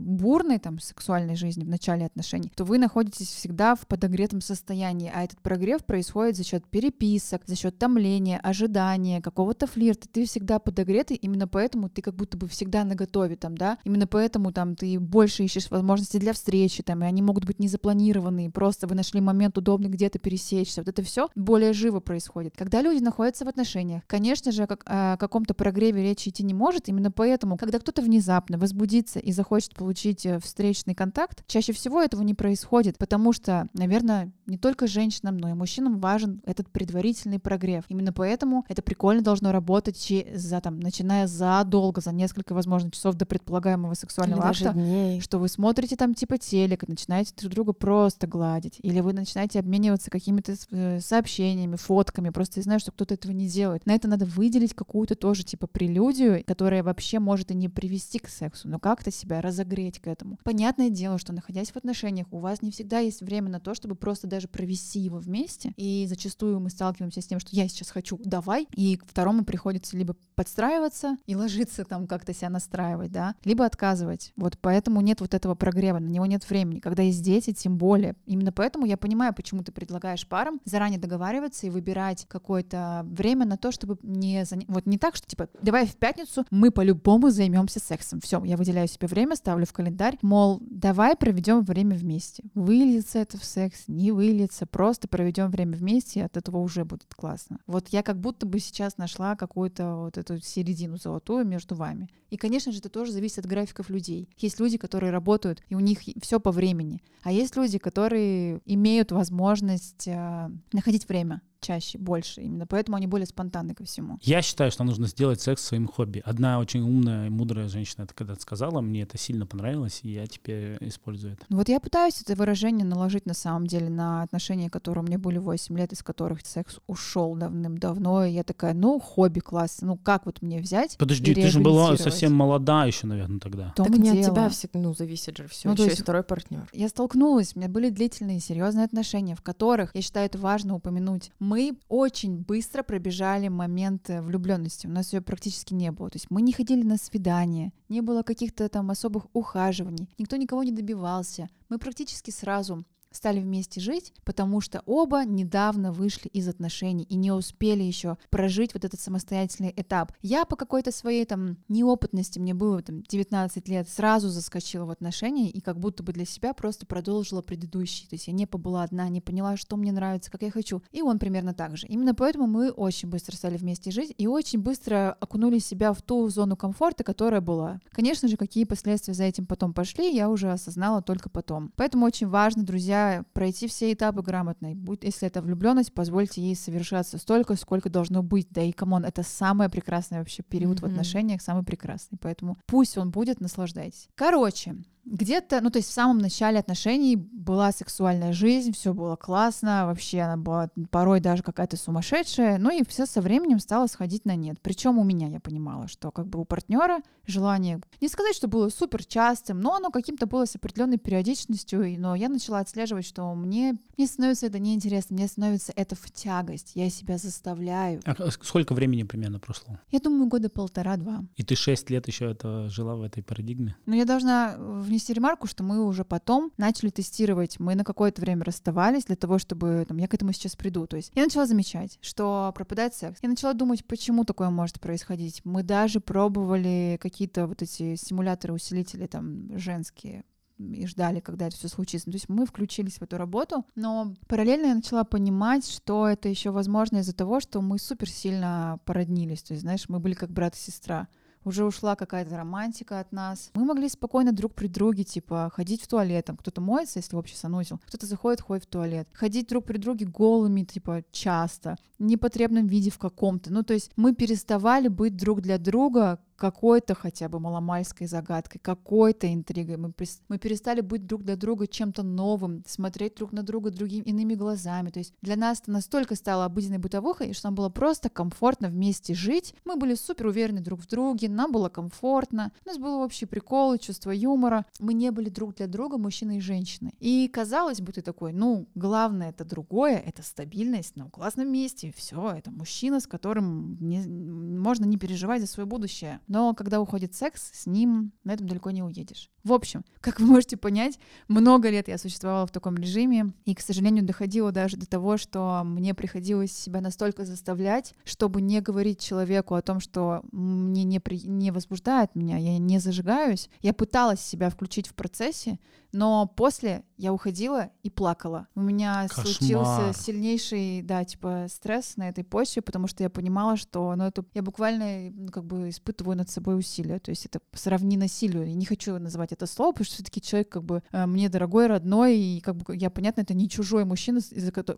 бурной там сексуальной жизни, в начале отношений, то вы находитесь всегда в подогретом состоянии, а этот прогрев происходит за счет переписок, за счет томления, ожидания, какого-то флирта. Ты всегда подогретый, именно поэтому ты как будто бы всегда на готове там, да, именно поэтому там ты больше ищешь возможности для встречи, там, и они могут быть не запланированные, просто вы нашли момент удобный где-то пересечься. Вот это все более живо происходит. Когда люди находятся в отношениях, конечно же, как, о каком-то прогреве речи идти не может, именно поэтому, когда кто-то внезапно возбудится и захочет получить э, встречный контакт, чаще всего этого не происходит, потому что, наверное, не только женщинам, но и мужчинам важен этот предварительный прогрев. Именно поэтому это прикольно должно работать за, там, начиная задолго, за несколько, возможно, часов до предполагаемого сексуального Или акта, дней. что вы смотрите там типа телек, начинаете друг друга просто гладить, или вы начинаете обмениваться какими-то э, сообщениями, фотками, просто я знаю, что кто-то этого не делает. На это надо выделить какую-то тоже типа прелюдию, которая вообще может и не привести к сексу, но как-то себя разогреть к этому. Понятное дело, что находясь в отношениях, у вас не всегда есть время на то, чтобы просто даже провести его вместе, и зачастую мы сталкиваемся с тем, что я сейчас хочу, давай, и второму приходится либо подстраиваться и ложиться там как-то себя настраивать, да, либо отказывать. Вот поэтому нет вот этого прогрева, на него нет времени. Когда есть дети, тем более. Именно поэтому я понимаю, почему ты предлагаешь парам заранее договариваться и выбирать какое-то время на то, чтобы не заня... вот не так, что типа давай в пятницу мы по-любому займемся сексом. Все, я выделяю себе время, ставлю в календарь, мол, давай проведем время вместе. Выльется это в секс, не выльется, просто проведем время вместе, и от этого уже будет классно. Вот я как будто бы сейчас нашла какую-то вот эту середину золотую между вами. И, конечно же, это тоже зависит от графиков людей. Есть люди, которые работают, и у них все по времени. А есть люди, которые имеют возможность э, находить время чаще, больше. Именно поэтому они более спонтанны ко всему. Я считаю, что нужно сделать секс своим хобби. Одна очень умная и мудрая женщина это когда-то сказала, мне это сильно понравилось, и я теперь использую это. Ну вот я пытаюсь это выражение наложить на самом деле на отношения, которые у меня были 8 лет, из которых секс ушел давным-давно, и я такая, ну, хобби классно, ну как вот мне взять Подожди, ты же была совсем молода еще, наверное, тогда. так не дело. от тебя все, ну, зависит же все, ну, еще есть второй партнер. Я столкнулась, у меня были длительные, серьезные отношения, в которых, я считаю, это важно упомянуть, мы очень быстро пробежали момент влюбленности. У нас ее практически не было. То есть мы не ходили на свидания, не было каких-то там особых ухаживаний, никто никого не добивался. Мы практически сразу стали вместе жить, потому что оба недавно вышли из отношений и не успели еще прожить вот этот самостоятельный этап. Я по какой-то своей там неопытности, мне было там 19 лет, сразу заскочила в отношения и как будто бы для себя просто продолжила предыдущий. То есть я не побыла одна, не поняла, что мне нравится, как я хочу. И он примерно так же. Именно поэтому мы очень быстро стали вместе жить и очень быстро окунули себя в ту зону комфорта, которая была. Конечно же, какие последствия за этим потом пошли, я уже осознала только потом. Поэтому очень важно, друзья, пройти все этапы грамотно. Будь, если это влюбленность, позвольте ей совершаться столько, сколько должно быть. Да и come on, это самый прекрасный вообще период mm-hmm. в отношениях, самый прекрасный. Поэтому пусть он будет, наслаждайтесь. Короче, где-то, ну то есть в самом начале отношений была сексуальная жизнь, все было классно, вообще она была порой даже какая-то сумасшедшая, ну и все со временем стало сходить на нет. Причем у меня я понимала, что как бы у партнера желание, не сказать, что было супер частым, но оно каким-то было с определенной периодичностью, но я начала отслеживать, что мне, мне становится это неинтересно, мне становится это в тягость, я себя заставляю. А сколько времени примерно прошло? Я думаю, года полтора-два. И ты шесть лет еще это жила в этой парадигме? Ну я должна внести ремарку, что мы уже потом начали тестировать. Мы на какое-то время расставались для того, чтобы... Там, я к этому сейчас приду. То есть я начала замечать, что пропадает секс. Я начала думать, почему такое может происходить. Мы даже пробовали какие-то вот эти симуляторы, усилители там женские и ждали, когда это все случится. То есть мы включились в эту работу, но параллельно я начала понимать, что это еще возможно из-за того, что мы супер сильно породнились. То есть, знаешь, мы были как брат и сестра уже ушла какая-то романтика от нас. Мы могли спокойно друг при друге, типа, ходить в туалет, там кто-то моется, если вообще санузел, кто-то заходит, ходит в туалет, ходить друг при друге голыми, типа, часто, в непотребном виде в каком-то. Ну, то есть мы переставали быть друг для друга какой-то хотя бы маломальской загадкой, какой-то интригой. Мы, мы перестали быть друг для друга чем-то новым, смотреть друг на друга другими иными глазами. То есть для нас это настолько стало обыденной бытовухой, что нам было просто комфортно вместе жить. Мы были супер уверены друг в друге, нам было комфортно, у нас был общий прикол, чувство юмора. Мы не были друг для друга мужчиной и женщиной. И казалось бы, ты такой, ну, главное это другое, это стабильность на классном месте, все, это мужчина, с которым не, можно не переживать за свое будущее. Но когда уходит секс, с ним на этом далеко не уедешь. В общем, как вы можете понять, много лет я существовала в таком режиме, и, к сожалению, доходило даже до того, что мне приходилось себя настолько заставлять, чтобы не говорить человеку о том, что мне не, при... не возбуждает меня, я не зажигаюсь. Я пыталась себя включить в процессе, но после я уходила и плакала. У меня Кошмар. случился сильнейший, да, типа стресс на этой почве, потому что я понимала, что, ну, это я буквально, ну, как бы испытываю над собой усилия. То есть это сравни насилию. Я не хочу называть это слово, потому что все-таки человек как бы э, мне дорогой, родной, и как бы я, понятно, это не чужой мужчина,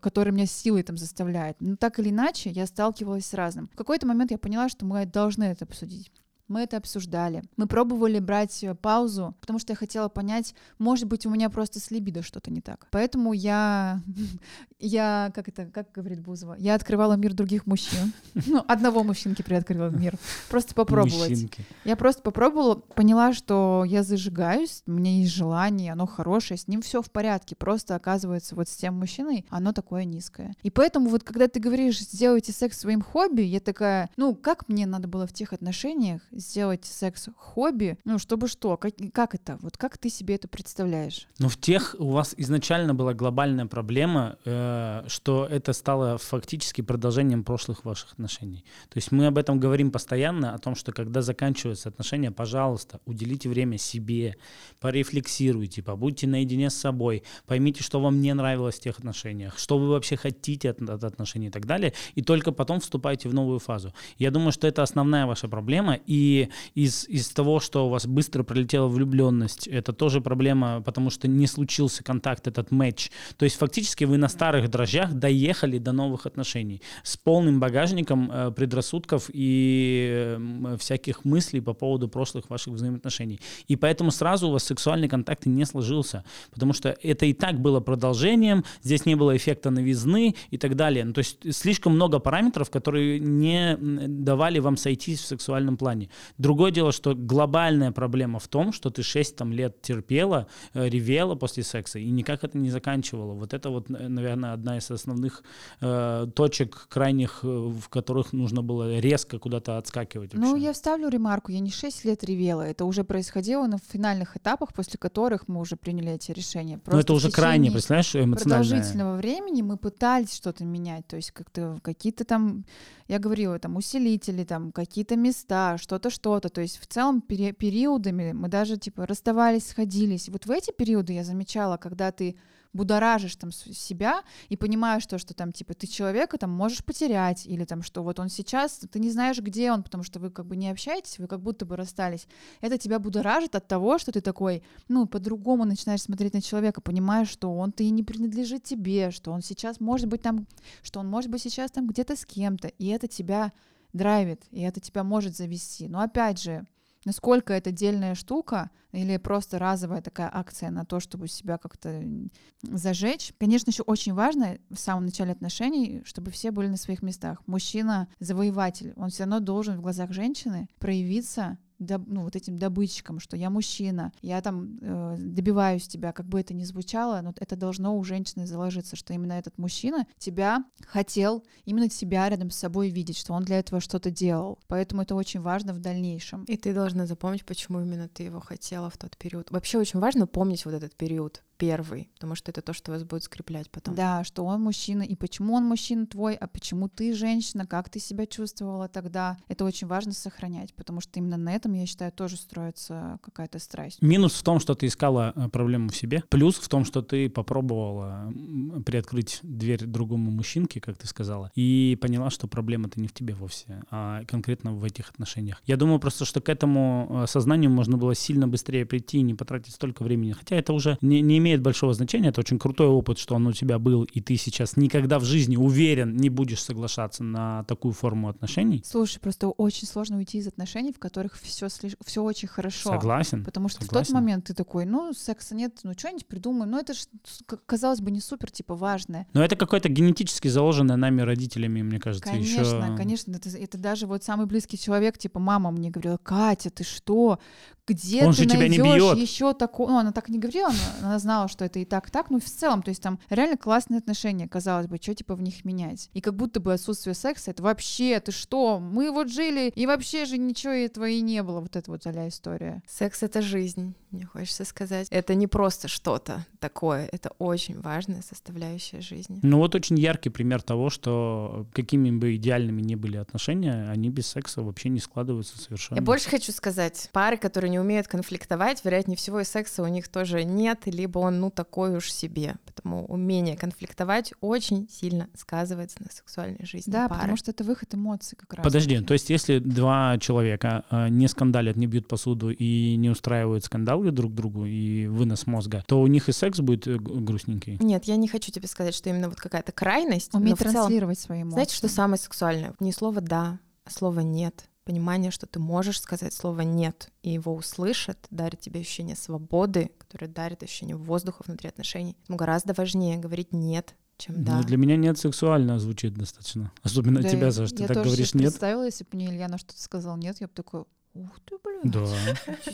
который меня силой там заставляет. Но так или иначе я сталкивалась с разным. В какой-то момент я поняла, что мы должны это обсудить. Мы это обсуждали. Мы пробовали брать э, паузу, потому что я хотела понять, может быть, у меня просто с либидо что-то не так. Поэтому я, я, как это, как говорит Бузова, я открывала мир других мужчин. Ну, одного мужчинки приоткрыла мир. Просто попробовать. Мужчинки. Я просто попробовала, поняла, что я зажигаюсь, у меня есть желание, оно хорошее, с ним все в порядке. Просто оказывается, вот с тем мужчиной оно такое низкое. И поэтому вот, когда ты говоришь, сделайте секс своим хобби, я такая, ну, как мне надо было в тех отношениях сделать секс хобби, ну, чтобы что? Как, как это? Вот как ты себе это представляешь? Ну, в тех у вас изначально была глобальная проблема, э, что это стало фактически продолжением прошлых ваших отношений. То есть мы об этом говорим постоянно, о том, что когда заканчиваются отношения, пожалуйста, уделите время себе, порефлексируйте, побудьте наедине с собой, поймите, что вам не нравилось в тех отношениях, что вы вообще хотите от, от отношений и так далее, и только потом вступайте в новую фазу. Я думаю, что это основная ваша проблема, и из, из того, что у вас быстро пролетела влюбленность, это тоже проблема, потому что не случился контакт, этот матч. То есть фактически вы на старых дрожжах доехали до новых отношений с полным багажником э, предрассудков и э, всяких мыслей по поводу прошлых ваших взаимоотношений. И поэтому сразу у вас сексуальный контакт не сложился, потому что это и так было продолжением, здесь не было эффекта новизны и так далее. Ну, то есть слишком много параметров, которые не давали вам сойтись в сексуальном плане. Другое дело, что глобальная проблема в том, что ты 6 там, лет терпела, э, ревела после секса и никак это не заканчивала. Вот это вот, наверное, одна из основных э, точек крайних, э, в которых нужно было резко куда-то отскакивать. Ну, вообще. Ну, я вставлю ремарку. Я не 6 лет ревела. Это уже происходило на финальных этапах, после которых мы уже приняли эти решения. Просто Но это уже крайне, представляешь, эмоциональное. продолжительного времени мы пытались что-то менять. То есть как-то какие-то там, я говорила, там усилители, там какие-то места, что-то что-то, что-то. То есть в целом пери- периодами мы даже типа расставались, сходились. вот в эти периоды я замечала, когда ты будоражишь там себя и понимаешь то, что там типа ты человека там можешь потерять или там что вот он сейчас ты не знаешь где он, потому что вы как бы не общаетесь, вы как будто бы расстались. Это тебя будоражит от того, что ты такой, ну по-другому начинаешь смотреть на человека, понимаешь, что он ты не принадлежит тебе, что он сейчас может быть там, что он может быть сейчас там где-то с кем-то, и это тебя драйвит, и это тебя может завести. Но опять же, насколько это отдельная штука или просто разовая такая акция на то, чтобы себя как-то зажечь. Конечно, еще очень важно в самом начале отношений, чтобы все были на своих местах. Мужчина — завоеватель, он все равно должен в глазах женщины проявиться ну, вот этим добытчиком, что я мужчина, я там э, добиваюсь тебя, как бы это ни звучало, но это должно у женщины заложиться, что именно этот мужчина тебя хотел, именно тебя рядом с собой видеть, что он для этого что-то делал. Поэтому это очень важно в дальнейшем. И ты должна запомнить, почему именно ты его хотела в тот период. Вообще очень важно помнить вот этот период первый, потому что это то, что вас будет скреплять потом. Да, что он мужчина, и почему он мужчина твой, а почему ты женщина, как ты себя чувствовала тогда. Это очень важно сохранять, потому что именно на этом, я считаю, тоже строится какая-то страсть. Минус в том, что ты искала э, проблему в себе. Плюс в том, что ты попробовала приоткрыть дверь другому мужчинке, как ты сказала, и поняла, что проблема-то не в тебе вовсе, а конкретно в этих отношениях. Я думаю просто, что к этому э, сознанию можно было сильно быстрее прийти и не потратить столько времени. Хотя это уже не, не имеет большого значения, это очень крутой опыт, что он у тебя был, и ты сейчас никогда в жизни, уверен, не будешь соглашаться на такую форму отношений. Слушай, просто очень сложно уйти из отношений, в которых все, все очень хорошо. Согласен. Потому что согласен. в тот момент ты такой, ну, секса нет, ну, что-нибудь придумаем. Ну, это же, казалось бы, не супер, типа, важное. Но это какое-то генетически заложенное нами родителями, мне кажется, Конечно, еще... конечно. Это, это даже вот самый близкий человек, типа, мама мне говорила, Катя, ты что? Где Он ты же тебя не бьет. еще такое? Ну, она так не говорила, но она знала, что это и так, так. Ну, в целом, то есть там реально классные отношения, казалось бы, что типа в них менять. И как будто бы отсутствие секса, это вообще, ты что? Мы вот жили, и вообще же ничего этого и не было. Вот это вот а история. Секс — это жизнь, мне хочется сказать. Это не просто что-то такое, это очень важная составляющая жизни. Ну вот очень яркий пример того, что какими бы идеальными ни были отношения, они без секса вообще не складываются совершенно. Я больше хочу сказать, пары, которые не умеют конфликтовать, вероятнее всего и секса у них тоже нет, либо он ну такой уж себе. Потому умение конфликтовать очень сильно сказывается на сексуальной жизни Да, пары. потому что это выход эмоций как раз. Подожди, то есть если два человека э, не скандалят, не бьют посуду и не устраивают скандалы друг другу и вынос мозга, то у них и секс будет э, грустненький? Нет, я не хочу тебе сказать, что именно вот какая-то крайность. но Уметь целом- транслировать свои эмоции. Знаете, что самое сексуальное? Не слово «да», а слово «нет». Понимание, что ты можешь сказать слово «нет», и его услышат, дарит тебе ощущение свободы, которое дарит ощущение воздуха внутри отношений. Но гораздо важнее говорить «нет», чем «да». Ну, для меня нет сексуально звучит достаточно. Особенно Да, тебя, Саш, ты я так тоже говоришь нет. представила, если бы мне Ильяна что-то сказал нет, я бы такой, ух ты, блин, Да.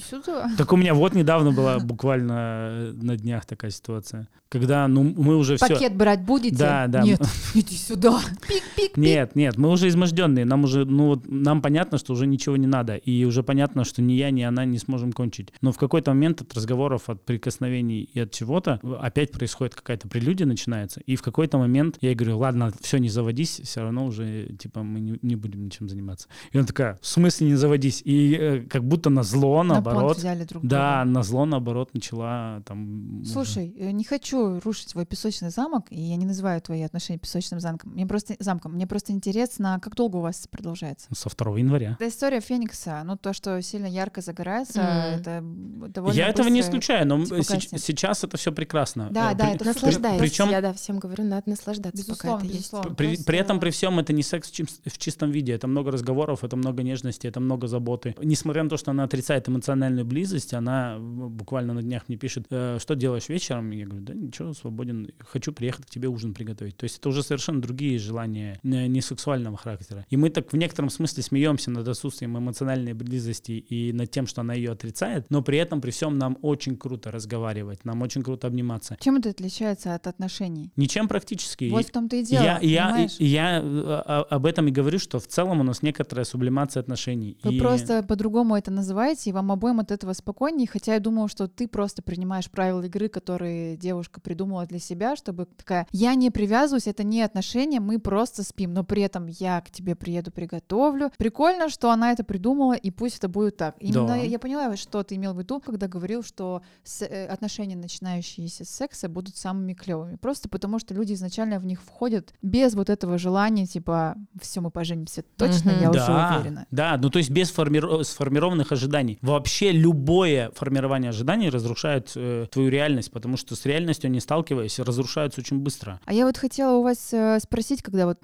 сюда. Так у меня вот недавно была буквально э, на днях такая ситуация, когда ну мы уже все. Пакет брать будете? Да, да. Нет, иди сюда. Пик-пик-пик. Нет, нет, мы уже изможденные, нам уже, ну вот, нам понятно, что уже ничего не надо, и уже понятно, что ни я, ни она не сможем кончить. Но в какой-то момент от разговоров, от прикосновений и от чего-то опять происходит какая-то прелюдия начинается, и в какой-то момент я ей говорю, ладно, все, не заводись, все равно уже, типа, мы не, не будем ничем заниматься. И она такая, в смысле не заводись? И э, как будто на зло, На наоборот, взяли друг да, друга. на зло, наоборот, начала там... уже- Слушай, э, не хочу рушить твой песочный замок, и я не называю твои отношения песочным замком. Мне просто замком. Мне просто интересно, как долго у вас продолжается. Со 2 января. Это история Феникса. Ну, то, что сильно ярко загорается, Мгм. это довольно Я этого не исключаю, но типа, сеч- гаснет. сейчас это все прекрасно. Да, Э, да, при- это при- Наслаждайся. Причем Я, да, всем говорю, надо наслаждаться, Безусловно, пока это есть. безусловно. При, Просто- при этом, при всем, это не секс в чистом виде. Это много разговоров, это много нежности, это много заботы. Несмотря на то, что она отрицает эмоциональную близость, она буквально на днях мне пишет, «Э, что делаешь вечером? Я говорю, да ничего, свободен. Хочу приехать к тебе ужин приготовить. То есть это уже совершенно другие желания, не сексуального характера. И мы так в некотором смысле смеемся над отсутствием эмоциональной близости и над тем, что она ее отрицает, но при этом, при всем, нам очень круто разговаривать, нам очень круто обниматься. Чем это отличается от отношений? Ничем практически. Вот в том-то и дело, я, я, понимаешь? я э, о- об этом и говорю, что в целом у нас некоторая сублимация отношений. Вы И- просто по-другому это называете, и вам обоим от этого спокойнее. Хотя я думала, что ты просто принимаешь правила игры, которые девушка придумала для себя, чтобы такая, я не привязываюсь, это не отношения, мы просто спим, но при этом я к тебе приеду, приготовлю. Прикольно, что она это придумала, и пусть это будет так. Именно Да. я поняла, что ты имел в виду, когда говорил, что с- э, отношения, начинающиеся с секса, будут самыми клевыми. Просто потому, что люди изначально в них входят без вот этого желания, типа, все, мы поженимся точно, Мгм. я уже да, уверена. да, ну то есть без формиро- сформированных ожиданий. Вообще любое формирование ожиданий разрушает э, твою реальность, потому что с реальностью они сталкиваясь, разрушаются очень быстро. А я вот хотела у вас э, спросить, когда вот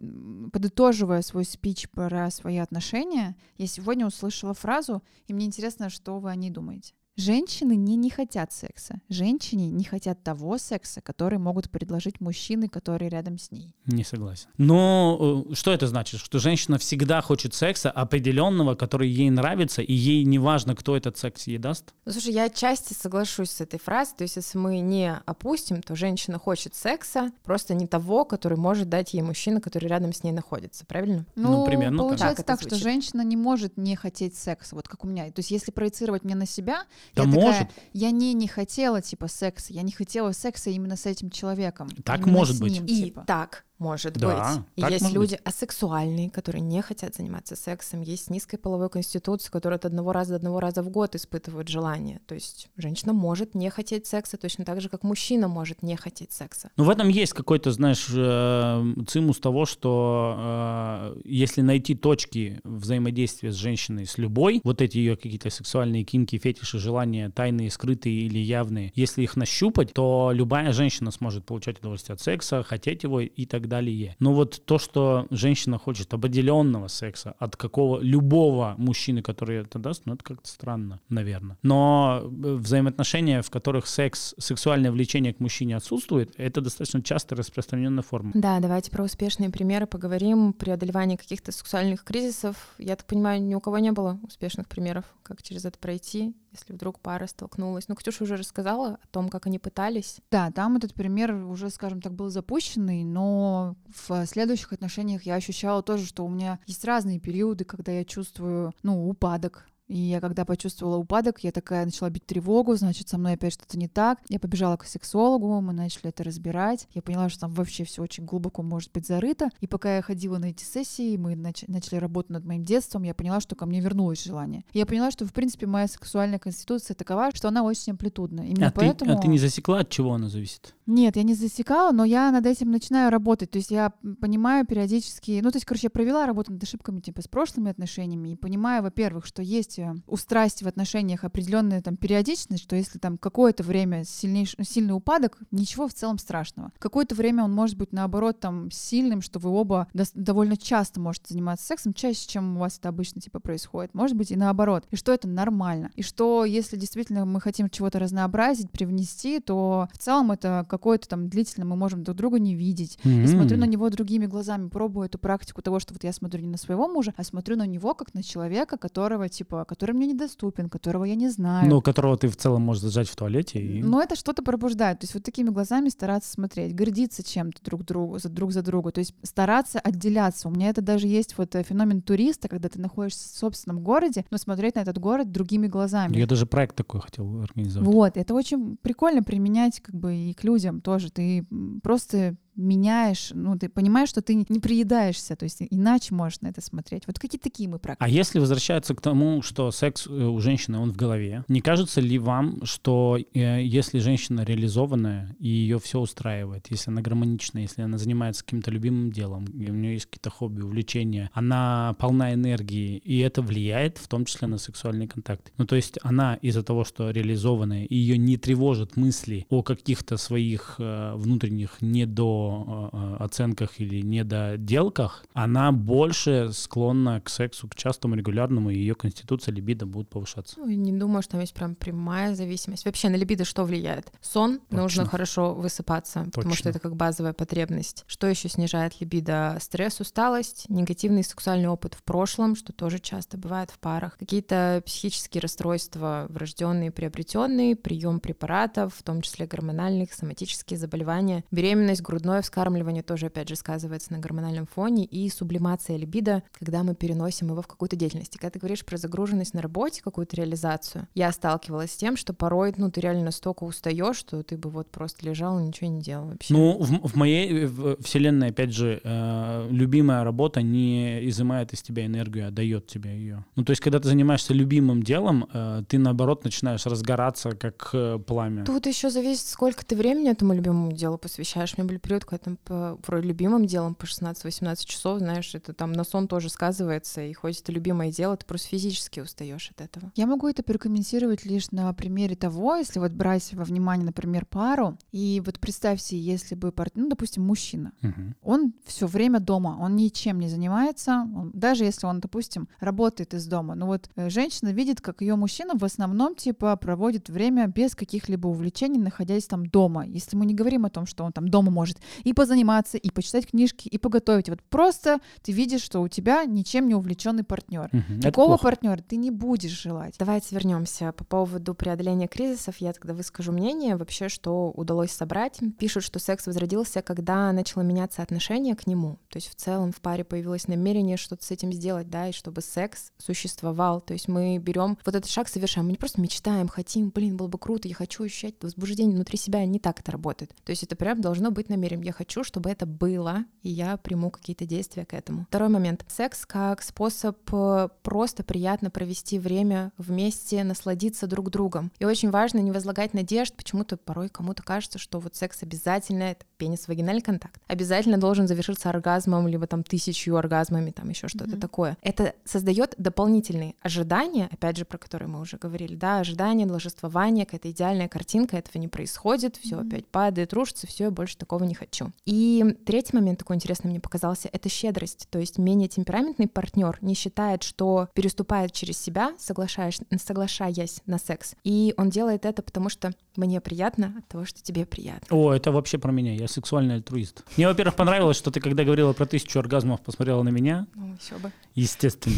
подытоживая свой спич про свои отношения, я сегодня услышала фразу, и мне интересно, что вы о ней думаете. Женщины не не хотят секса. Женщины не хотят того секса, который могут предложить мужчины, которые рядом с ней. Не согласен. Но э, что это значит? Что женщина всегда хочет секса определенного, который ей нравится, и ей не важно, кто этот секс ей даст? Ну, слушай, я отчасти соглашусь с этой фразой. То есть, если мы не опустим, то женщина хочет секса, просто не того, который может дать ей мужчина, который рядом с ней находится. Правильно? Ну, примерно так. Так получается так, это что женщина не может не хотеть секса, вот как у меня. То есть если проецировать мне на себя, Да я может. такая, я не не хотела типа секса, я не хотела секса именно с этим человеком. Так может быть. ним, И типа. так может Да, быть. И есть люди асексуальные, которые не хотят заниматься сексом. Есть с низкой половой конституцией, которые от одного раза до одного раза в год испытывают желание. То есть женщина может не хотеть секса точно так же, как мужчина может не хотеть секса. Ну, в этом есть какой-то, знаешь, э, цимус того, что э, если найти точки взаимодействия с женщиной, с любой, вот эти ее какие-то сексуальные кинки, фетиши, желания, тайные, скрытые или явные, если их нащупать, то любая женщина сможет получать удовольствие от секса, хотеть его и так далее. Но вот то, что женщина хочет обделенного секса от какого любого мужчины, который это даст, ну, это как-то странно, наверное. Но э, взаимоотношения, в которых секс, сексуальное влечение к мужчине отсутствует, это достаточно часто распространенная форма. Да, давайте про успешные примеры поговорим. Преодолевание каких-то сексуальных кризисов. Я так понимаю, ни у кого не было успешных примеров, как через это пройти, если вдруг пара столкнулась. Ну, Катюша уже рассказала о том, как они пытались. Да, там этот пример уже, скажем так, был запущенный, но в следующих отношениях я ощущала тоже, что у меня есть разные периоды, когда я чувствую, ну, упадок. И я когда почувствовала упадок, я такая начала бить тревогу, значит, со мной опять что-то не так. Я побежала к сексологу, мы начали это разбирать. Я поняла, что там вообще все очень глубоко может быть зарыто. И пока я ходила на эти сессии, мы нач- начали работать над моим детством, я поняла, что ко мне вернулось желание. И я поняла, что, в принципе, моя сексуальная конституция такова, что она очень амплитудна. Именно А, поэтому... ты, а ты не засекла, от чего она зависит? Нет, я не засекала, но я над этим начинаю работать. То есть я понимаю периодически... Ну, то есть, короче, я провела работу над ошибками типа с прошлыми отношениями и понимаю, во-первых, что есть э, у страсти в отношениях определенная там периодичность, что если там какое-то время сильнейший, ну, сильный упадок, ничего в целом страшного. Какое-то время он может быть, наоборот, там сильным, что вы оба довольно часто можете заниматься сексом, чаще, чем у вас это обычно типа происходит. Может быть и наоборот. И что это нормально. И что если действительно мы хотим чего-то разнообразить, привнести, то в целом это какое-то там длительно мы можем друг друга не видеть. И смотрю на него другими глазами, пробую эту практику того, что вот я смотрю не на своего мужа, а смотрю на него как на человека, которого, типа, который мне недоступен, которого я не знаю. Ну, которого ты в целом можешь зажать в туалете. И... Но это что-то пробуждает. То есть вот такими глазами стараться смотреть, гордиться чем-то друг другу, за друг за друга. То есть стараться отделяться. У меня это даже есть вот э, феномен туриста, когда ты находишься в собственном городе, но смотреть на этот город другими глазами. Я даже проект такой хотел организовать. Вот, это очень прикольно применять как бы и к людям тоже. Ты просто меняешь, ну, ты понимаешь, что ты не приедаешься, то есть иначе можешь на это смотреть. Вот какие такие мы практики. А если возвращаться к тому, что секс э, у женщины, он в голове, не кажется ли вам, что э, если женщина реализованная и ее все устраивает, если она гармоничная, если она занимается каким-то любимым делом, и у нее есть какие-то хобби, увлечения, она полна энергии, и это влияет в том числе на сексуальный контакт. Ну, то есть она из-за того, что реализованная, ее не тревожат мысли о каких-то своих э, внутренних недо э, оценках или недоделках, она больше склонна к сексу, к частому, регулярному, и ее конституция либидо будет повышаться. Ну, не думаю, что там есть прям прямая зависимость. Вообще на либидо что влияет? Сон, Точно. нужно хорошо высыпаться, потому что Точно. это как базовая потребность. Что еще снижает либидо? Стресс, усталость, негативный сексуальный опыт в прошлом, что тоже часто бывает в парах. Какие-то психические расстройства, врожденные, приобретенные, прием препаратов, в том числе гормональных, соматические заболевания, беременность, грудное вскармливание тоже, опять же, сказывается на гормональном фоне, и сублимация либидо, когда мы переносим его в какую-то деятельность. И когда ты говоришь про загруженность на работе, какую-то реализацию, я сталкивалась с тем, что порой, ну, ты реально настолько устаешь, что ты бы вот просто лежал и ничего не делал вообще. Ну, в, в моей в вселенной, опять же, э, любимая работа не изымает из тебя энергию, а дает тебе ее. Ну, то есть, когда ты занимаешься любимым делом, э, ты, наоборот, начинаешь разгораться, как э, пламя. Тут еще зависит, сколько ты времени этому любимому делу посвящаешь. У меня были периоды, когда там по вроде любимым делом по 16-18 часов, знаешь, это там на сон тоже сказывается, и хоть это любимое дело, ты просто физически устаешь от этого. Я могу это прокомментировать лишь на примере того, если вот брать во внимание, например, пару, и вот представьте, если бы, пар- ну, допустим, мужчина, Мгм. он все время дома, он ничем не занимается, он- даже если он, допустим, работает из дома. Но вот э, женщина видит, как ее мужчина в основном типа проводит время без каких-либо увлечений, находясь там дома. Если мы не говорим о том, что он там дома может и позаниматься, и почитать книжки, и поготовить. Вот просто ты видишь, что у тебя ничем не увлеченный партнер. Это Такого партнера ты не будешь желать. Давайте вернемся по поводу преодоления кризисов. Я тогда выскажу мнение вообще, что удалось собрать. Пишут, что секс возродился, когда начало меняться отношение к нему. То есть в целом в паре появилось намерение что-то с этим сделать, да, и чтобы секс существовал. То есть мы берем вот этот шаг совершаем. Мы не просто мечтаем, хотим, блин, было бы круто, я хочу ощущать возбуждение внутри себя. Не так это работает. То есть это прям должно быть намерением. Я хочу, чтобы это было, и я приму какие-то действия к этому. Второй момент. Секс как способ э, просто приятно провести время вместе, насладиться друг другом. И очень важно не возлагать надежд. Почему-то порой кому-то кажется, что вот секс обязательно, это пенис-вагинальный контакт, обязательно должен завершиться оргазмом, либо там тысячью оргазмами, там еще что-то Мгм. такое. Это создает дополнительные ожидания, опять же, про которые мы уже говорили, да, ожидания, должествования, какая-то идеальная картинка, этого не происходит, все Мгм. опять падает, рушится, все, я больше такого не хочу. И третий момент такой интересный мне показался, это щедрость, то есть менее темпераментный партнер не считает, что переступает через себя, соглашаясь, соглашаясь на секс, и он делает это потому, что мне приятно от того, что тебе приятно. О, это вообще про меня. Я сексуальный альтруист. Мне, во-первых, понравилось, что ты, когда говорила про тысячу оргазмов, посмотрела на меня, Ну, еще бы. естественно.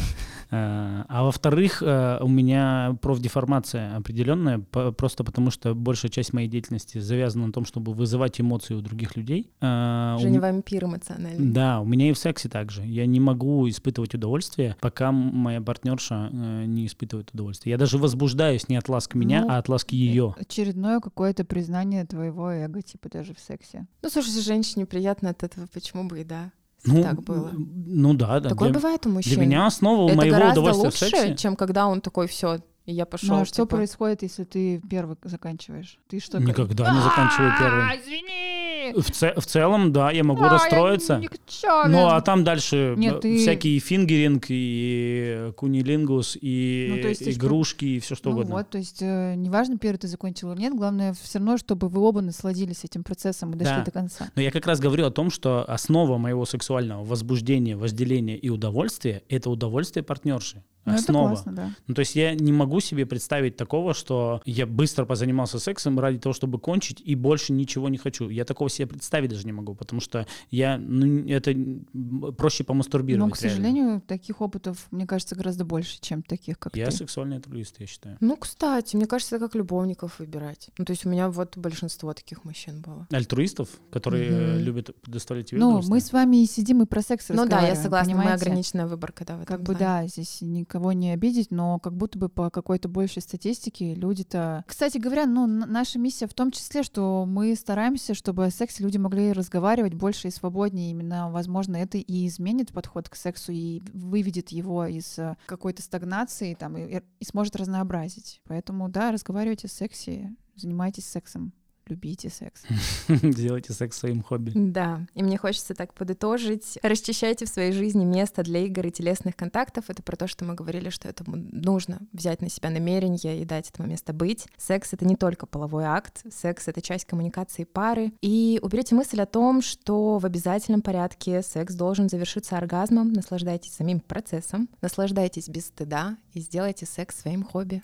Э, А во-вторых, э, у меня профдеформация определенная, просто потому что большая часть моей деятельности завязана на том, чтобы вызывать эмоции у других людей. Э, у Женя м- вампир эмоциональный. Да, у меня и в сексе также. Я не могу испытывать удовольствие, пока моя партнерша не испытывает удовольствие. Я даже возбуждаюсь не от ласки меня, Ну, а от ласки ее. Очередное какое-то признание твоего эго, типа даже в сексе. Ну, слушай, женщине приятно от этого, почему бы и да, Ну, так было. ну да, да. Такое для, бывает у мужчин. для меня основа это моего гораздо удовольствия лучше, в сексе. чем когда он такой, все, и я пошел. Ну а что происходит, если ты первый заканчиваешь? Ты что? Никогда не заканчиваю первым. А, Извини! В, це- в целом, да, я могу А, я расстроиться. никчёмен. Ну, а там дальше Нет, э, ты- всякие фингеринг и кунилингус и Ну, то есть что? игрушки и все что ну угодно. вот, то есть э, неважно, первый ты закончил или нет, главное все равно, чтобы вы оба насладились этим процессом и дошли Да. до конца. Но я как раз говорю о том, что основа моего сексуального возбуждения, вожделения и удовольствия — это удовольствие партнерши. Ну, это Основа. классно, да. Ну, то есть я не могу себе представить такого, что я быстро позанимался сексом ради того, чтобы кончить, и больше ничего не хочу. Я такого себе представить даже не могу, потому что я, ну, это проще помастурбировать. Но, к реально. сожалению, таких опытов, мне кажется, гораздо больше, чем таких, как Я ты. сексуальный альтруист, я считаю. Ну, кстати, мне кажется, это как любовников выбирать. Ну, то есть у меня вот большинство таких мужчин было. Альтруистов, которые Мгм. любят предоставлять тебе Ну, мы с вами и сидим и про секс Ну да, я согласна, мы понимаете? ограниченная выборка, да, в этом Как бы плане. да, здесь никого не обидеть, но как будто бы по какой-то большей статистике люди-то... Кстати говоря, ну, наша миссия в том числе, что мы стараемся, чтобы о сексе люди могли разговаривать больше и свободнее. Именно, возможно, это и изменит подход к сексу и выведет его из э, какой-то стагнации там, и, и сможет разнообразить. Поэтому, да, разговаривайте о сексе, занимайтесь сексом, любите секс. Делайте секс своим хобби. Да, и мне хочется так подытожить. Расчищайте в своей жизни место для игр и телесных контактов. Это про то, что мы говорили, что этому нужно взять на себя намерение и дать этому место быть. Секс — это не только половой акт, секс — это часть коммуникации пары. И уберите мысль о том, что в обязательном порядке секс должен завершиться оргазмом. Наслаждайтесь самим процессом, наслаждайтесь без стыда и сделайте секс своим хобби.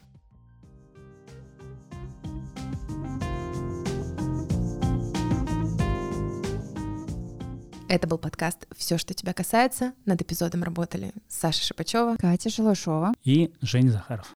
Это был подкаст «Все, что тебя касается». Над эпизодом работали Саша Шипачева, Катя Шалашова. И Женя Захаров.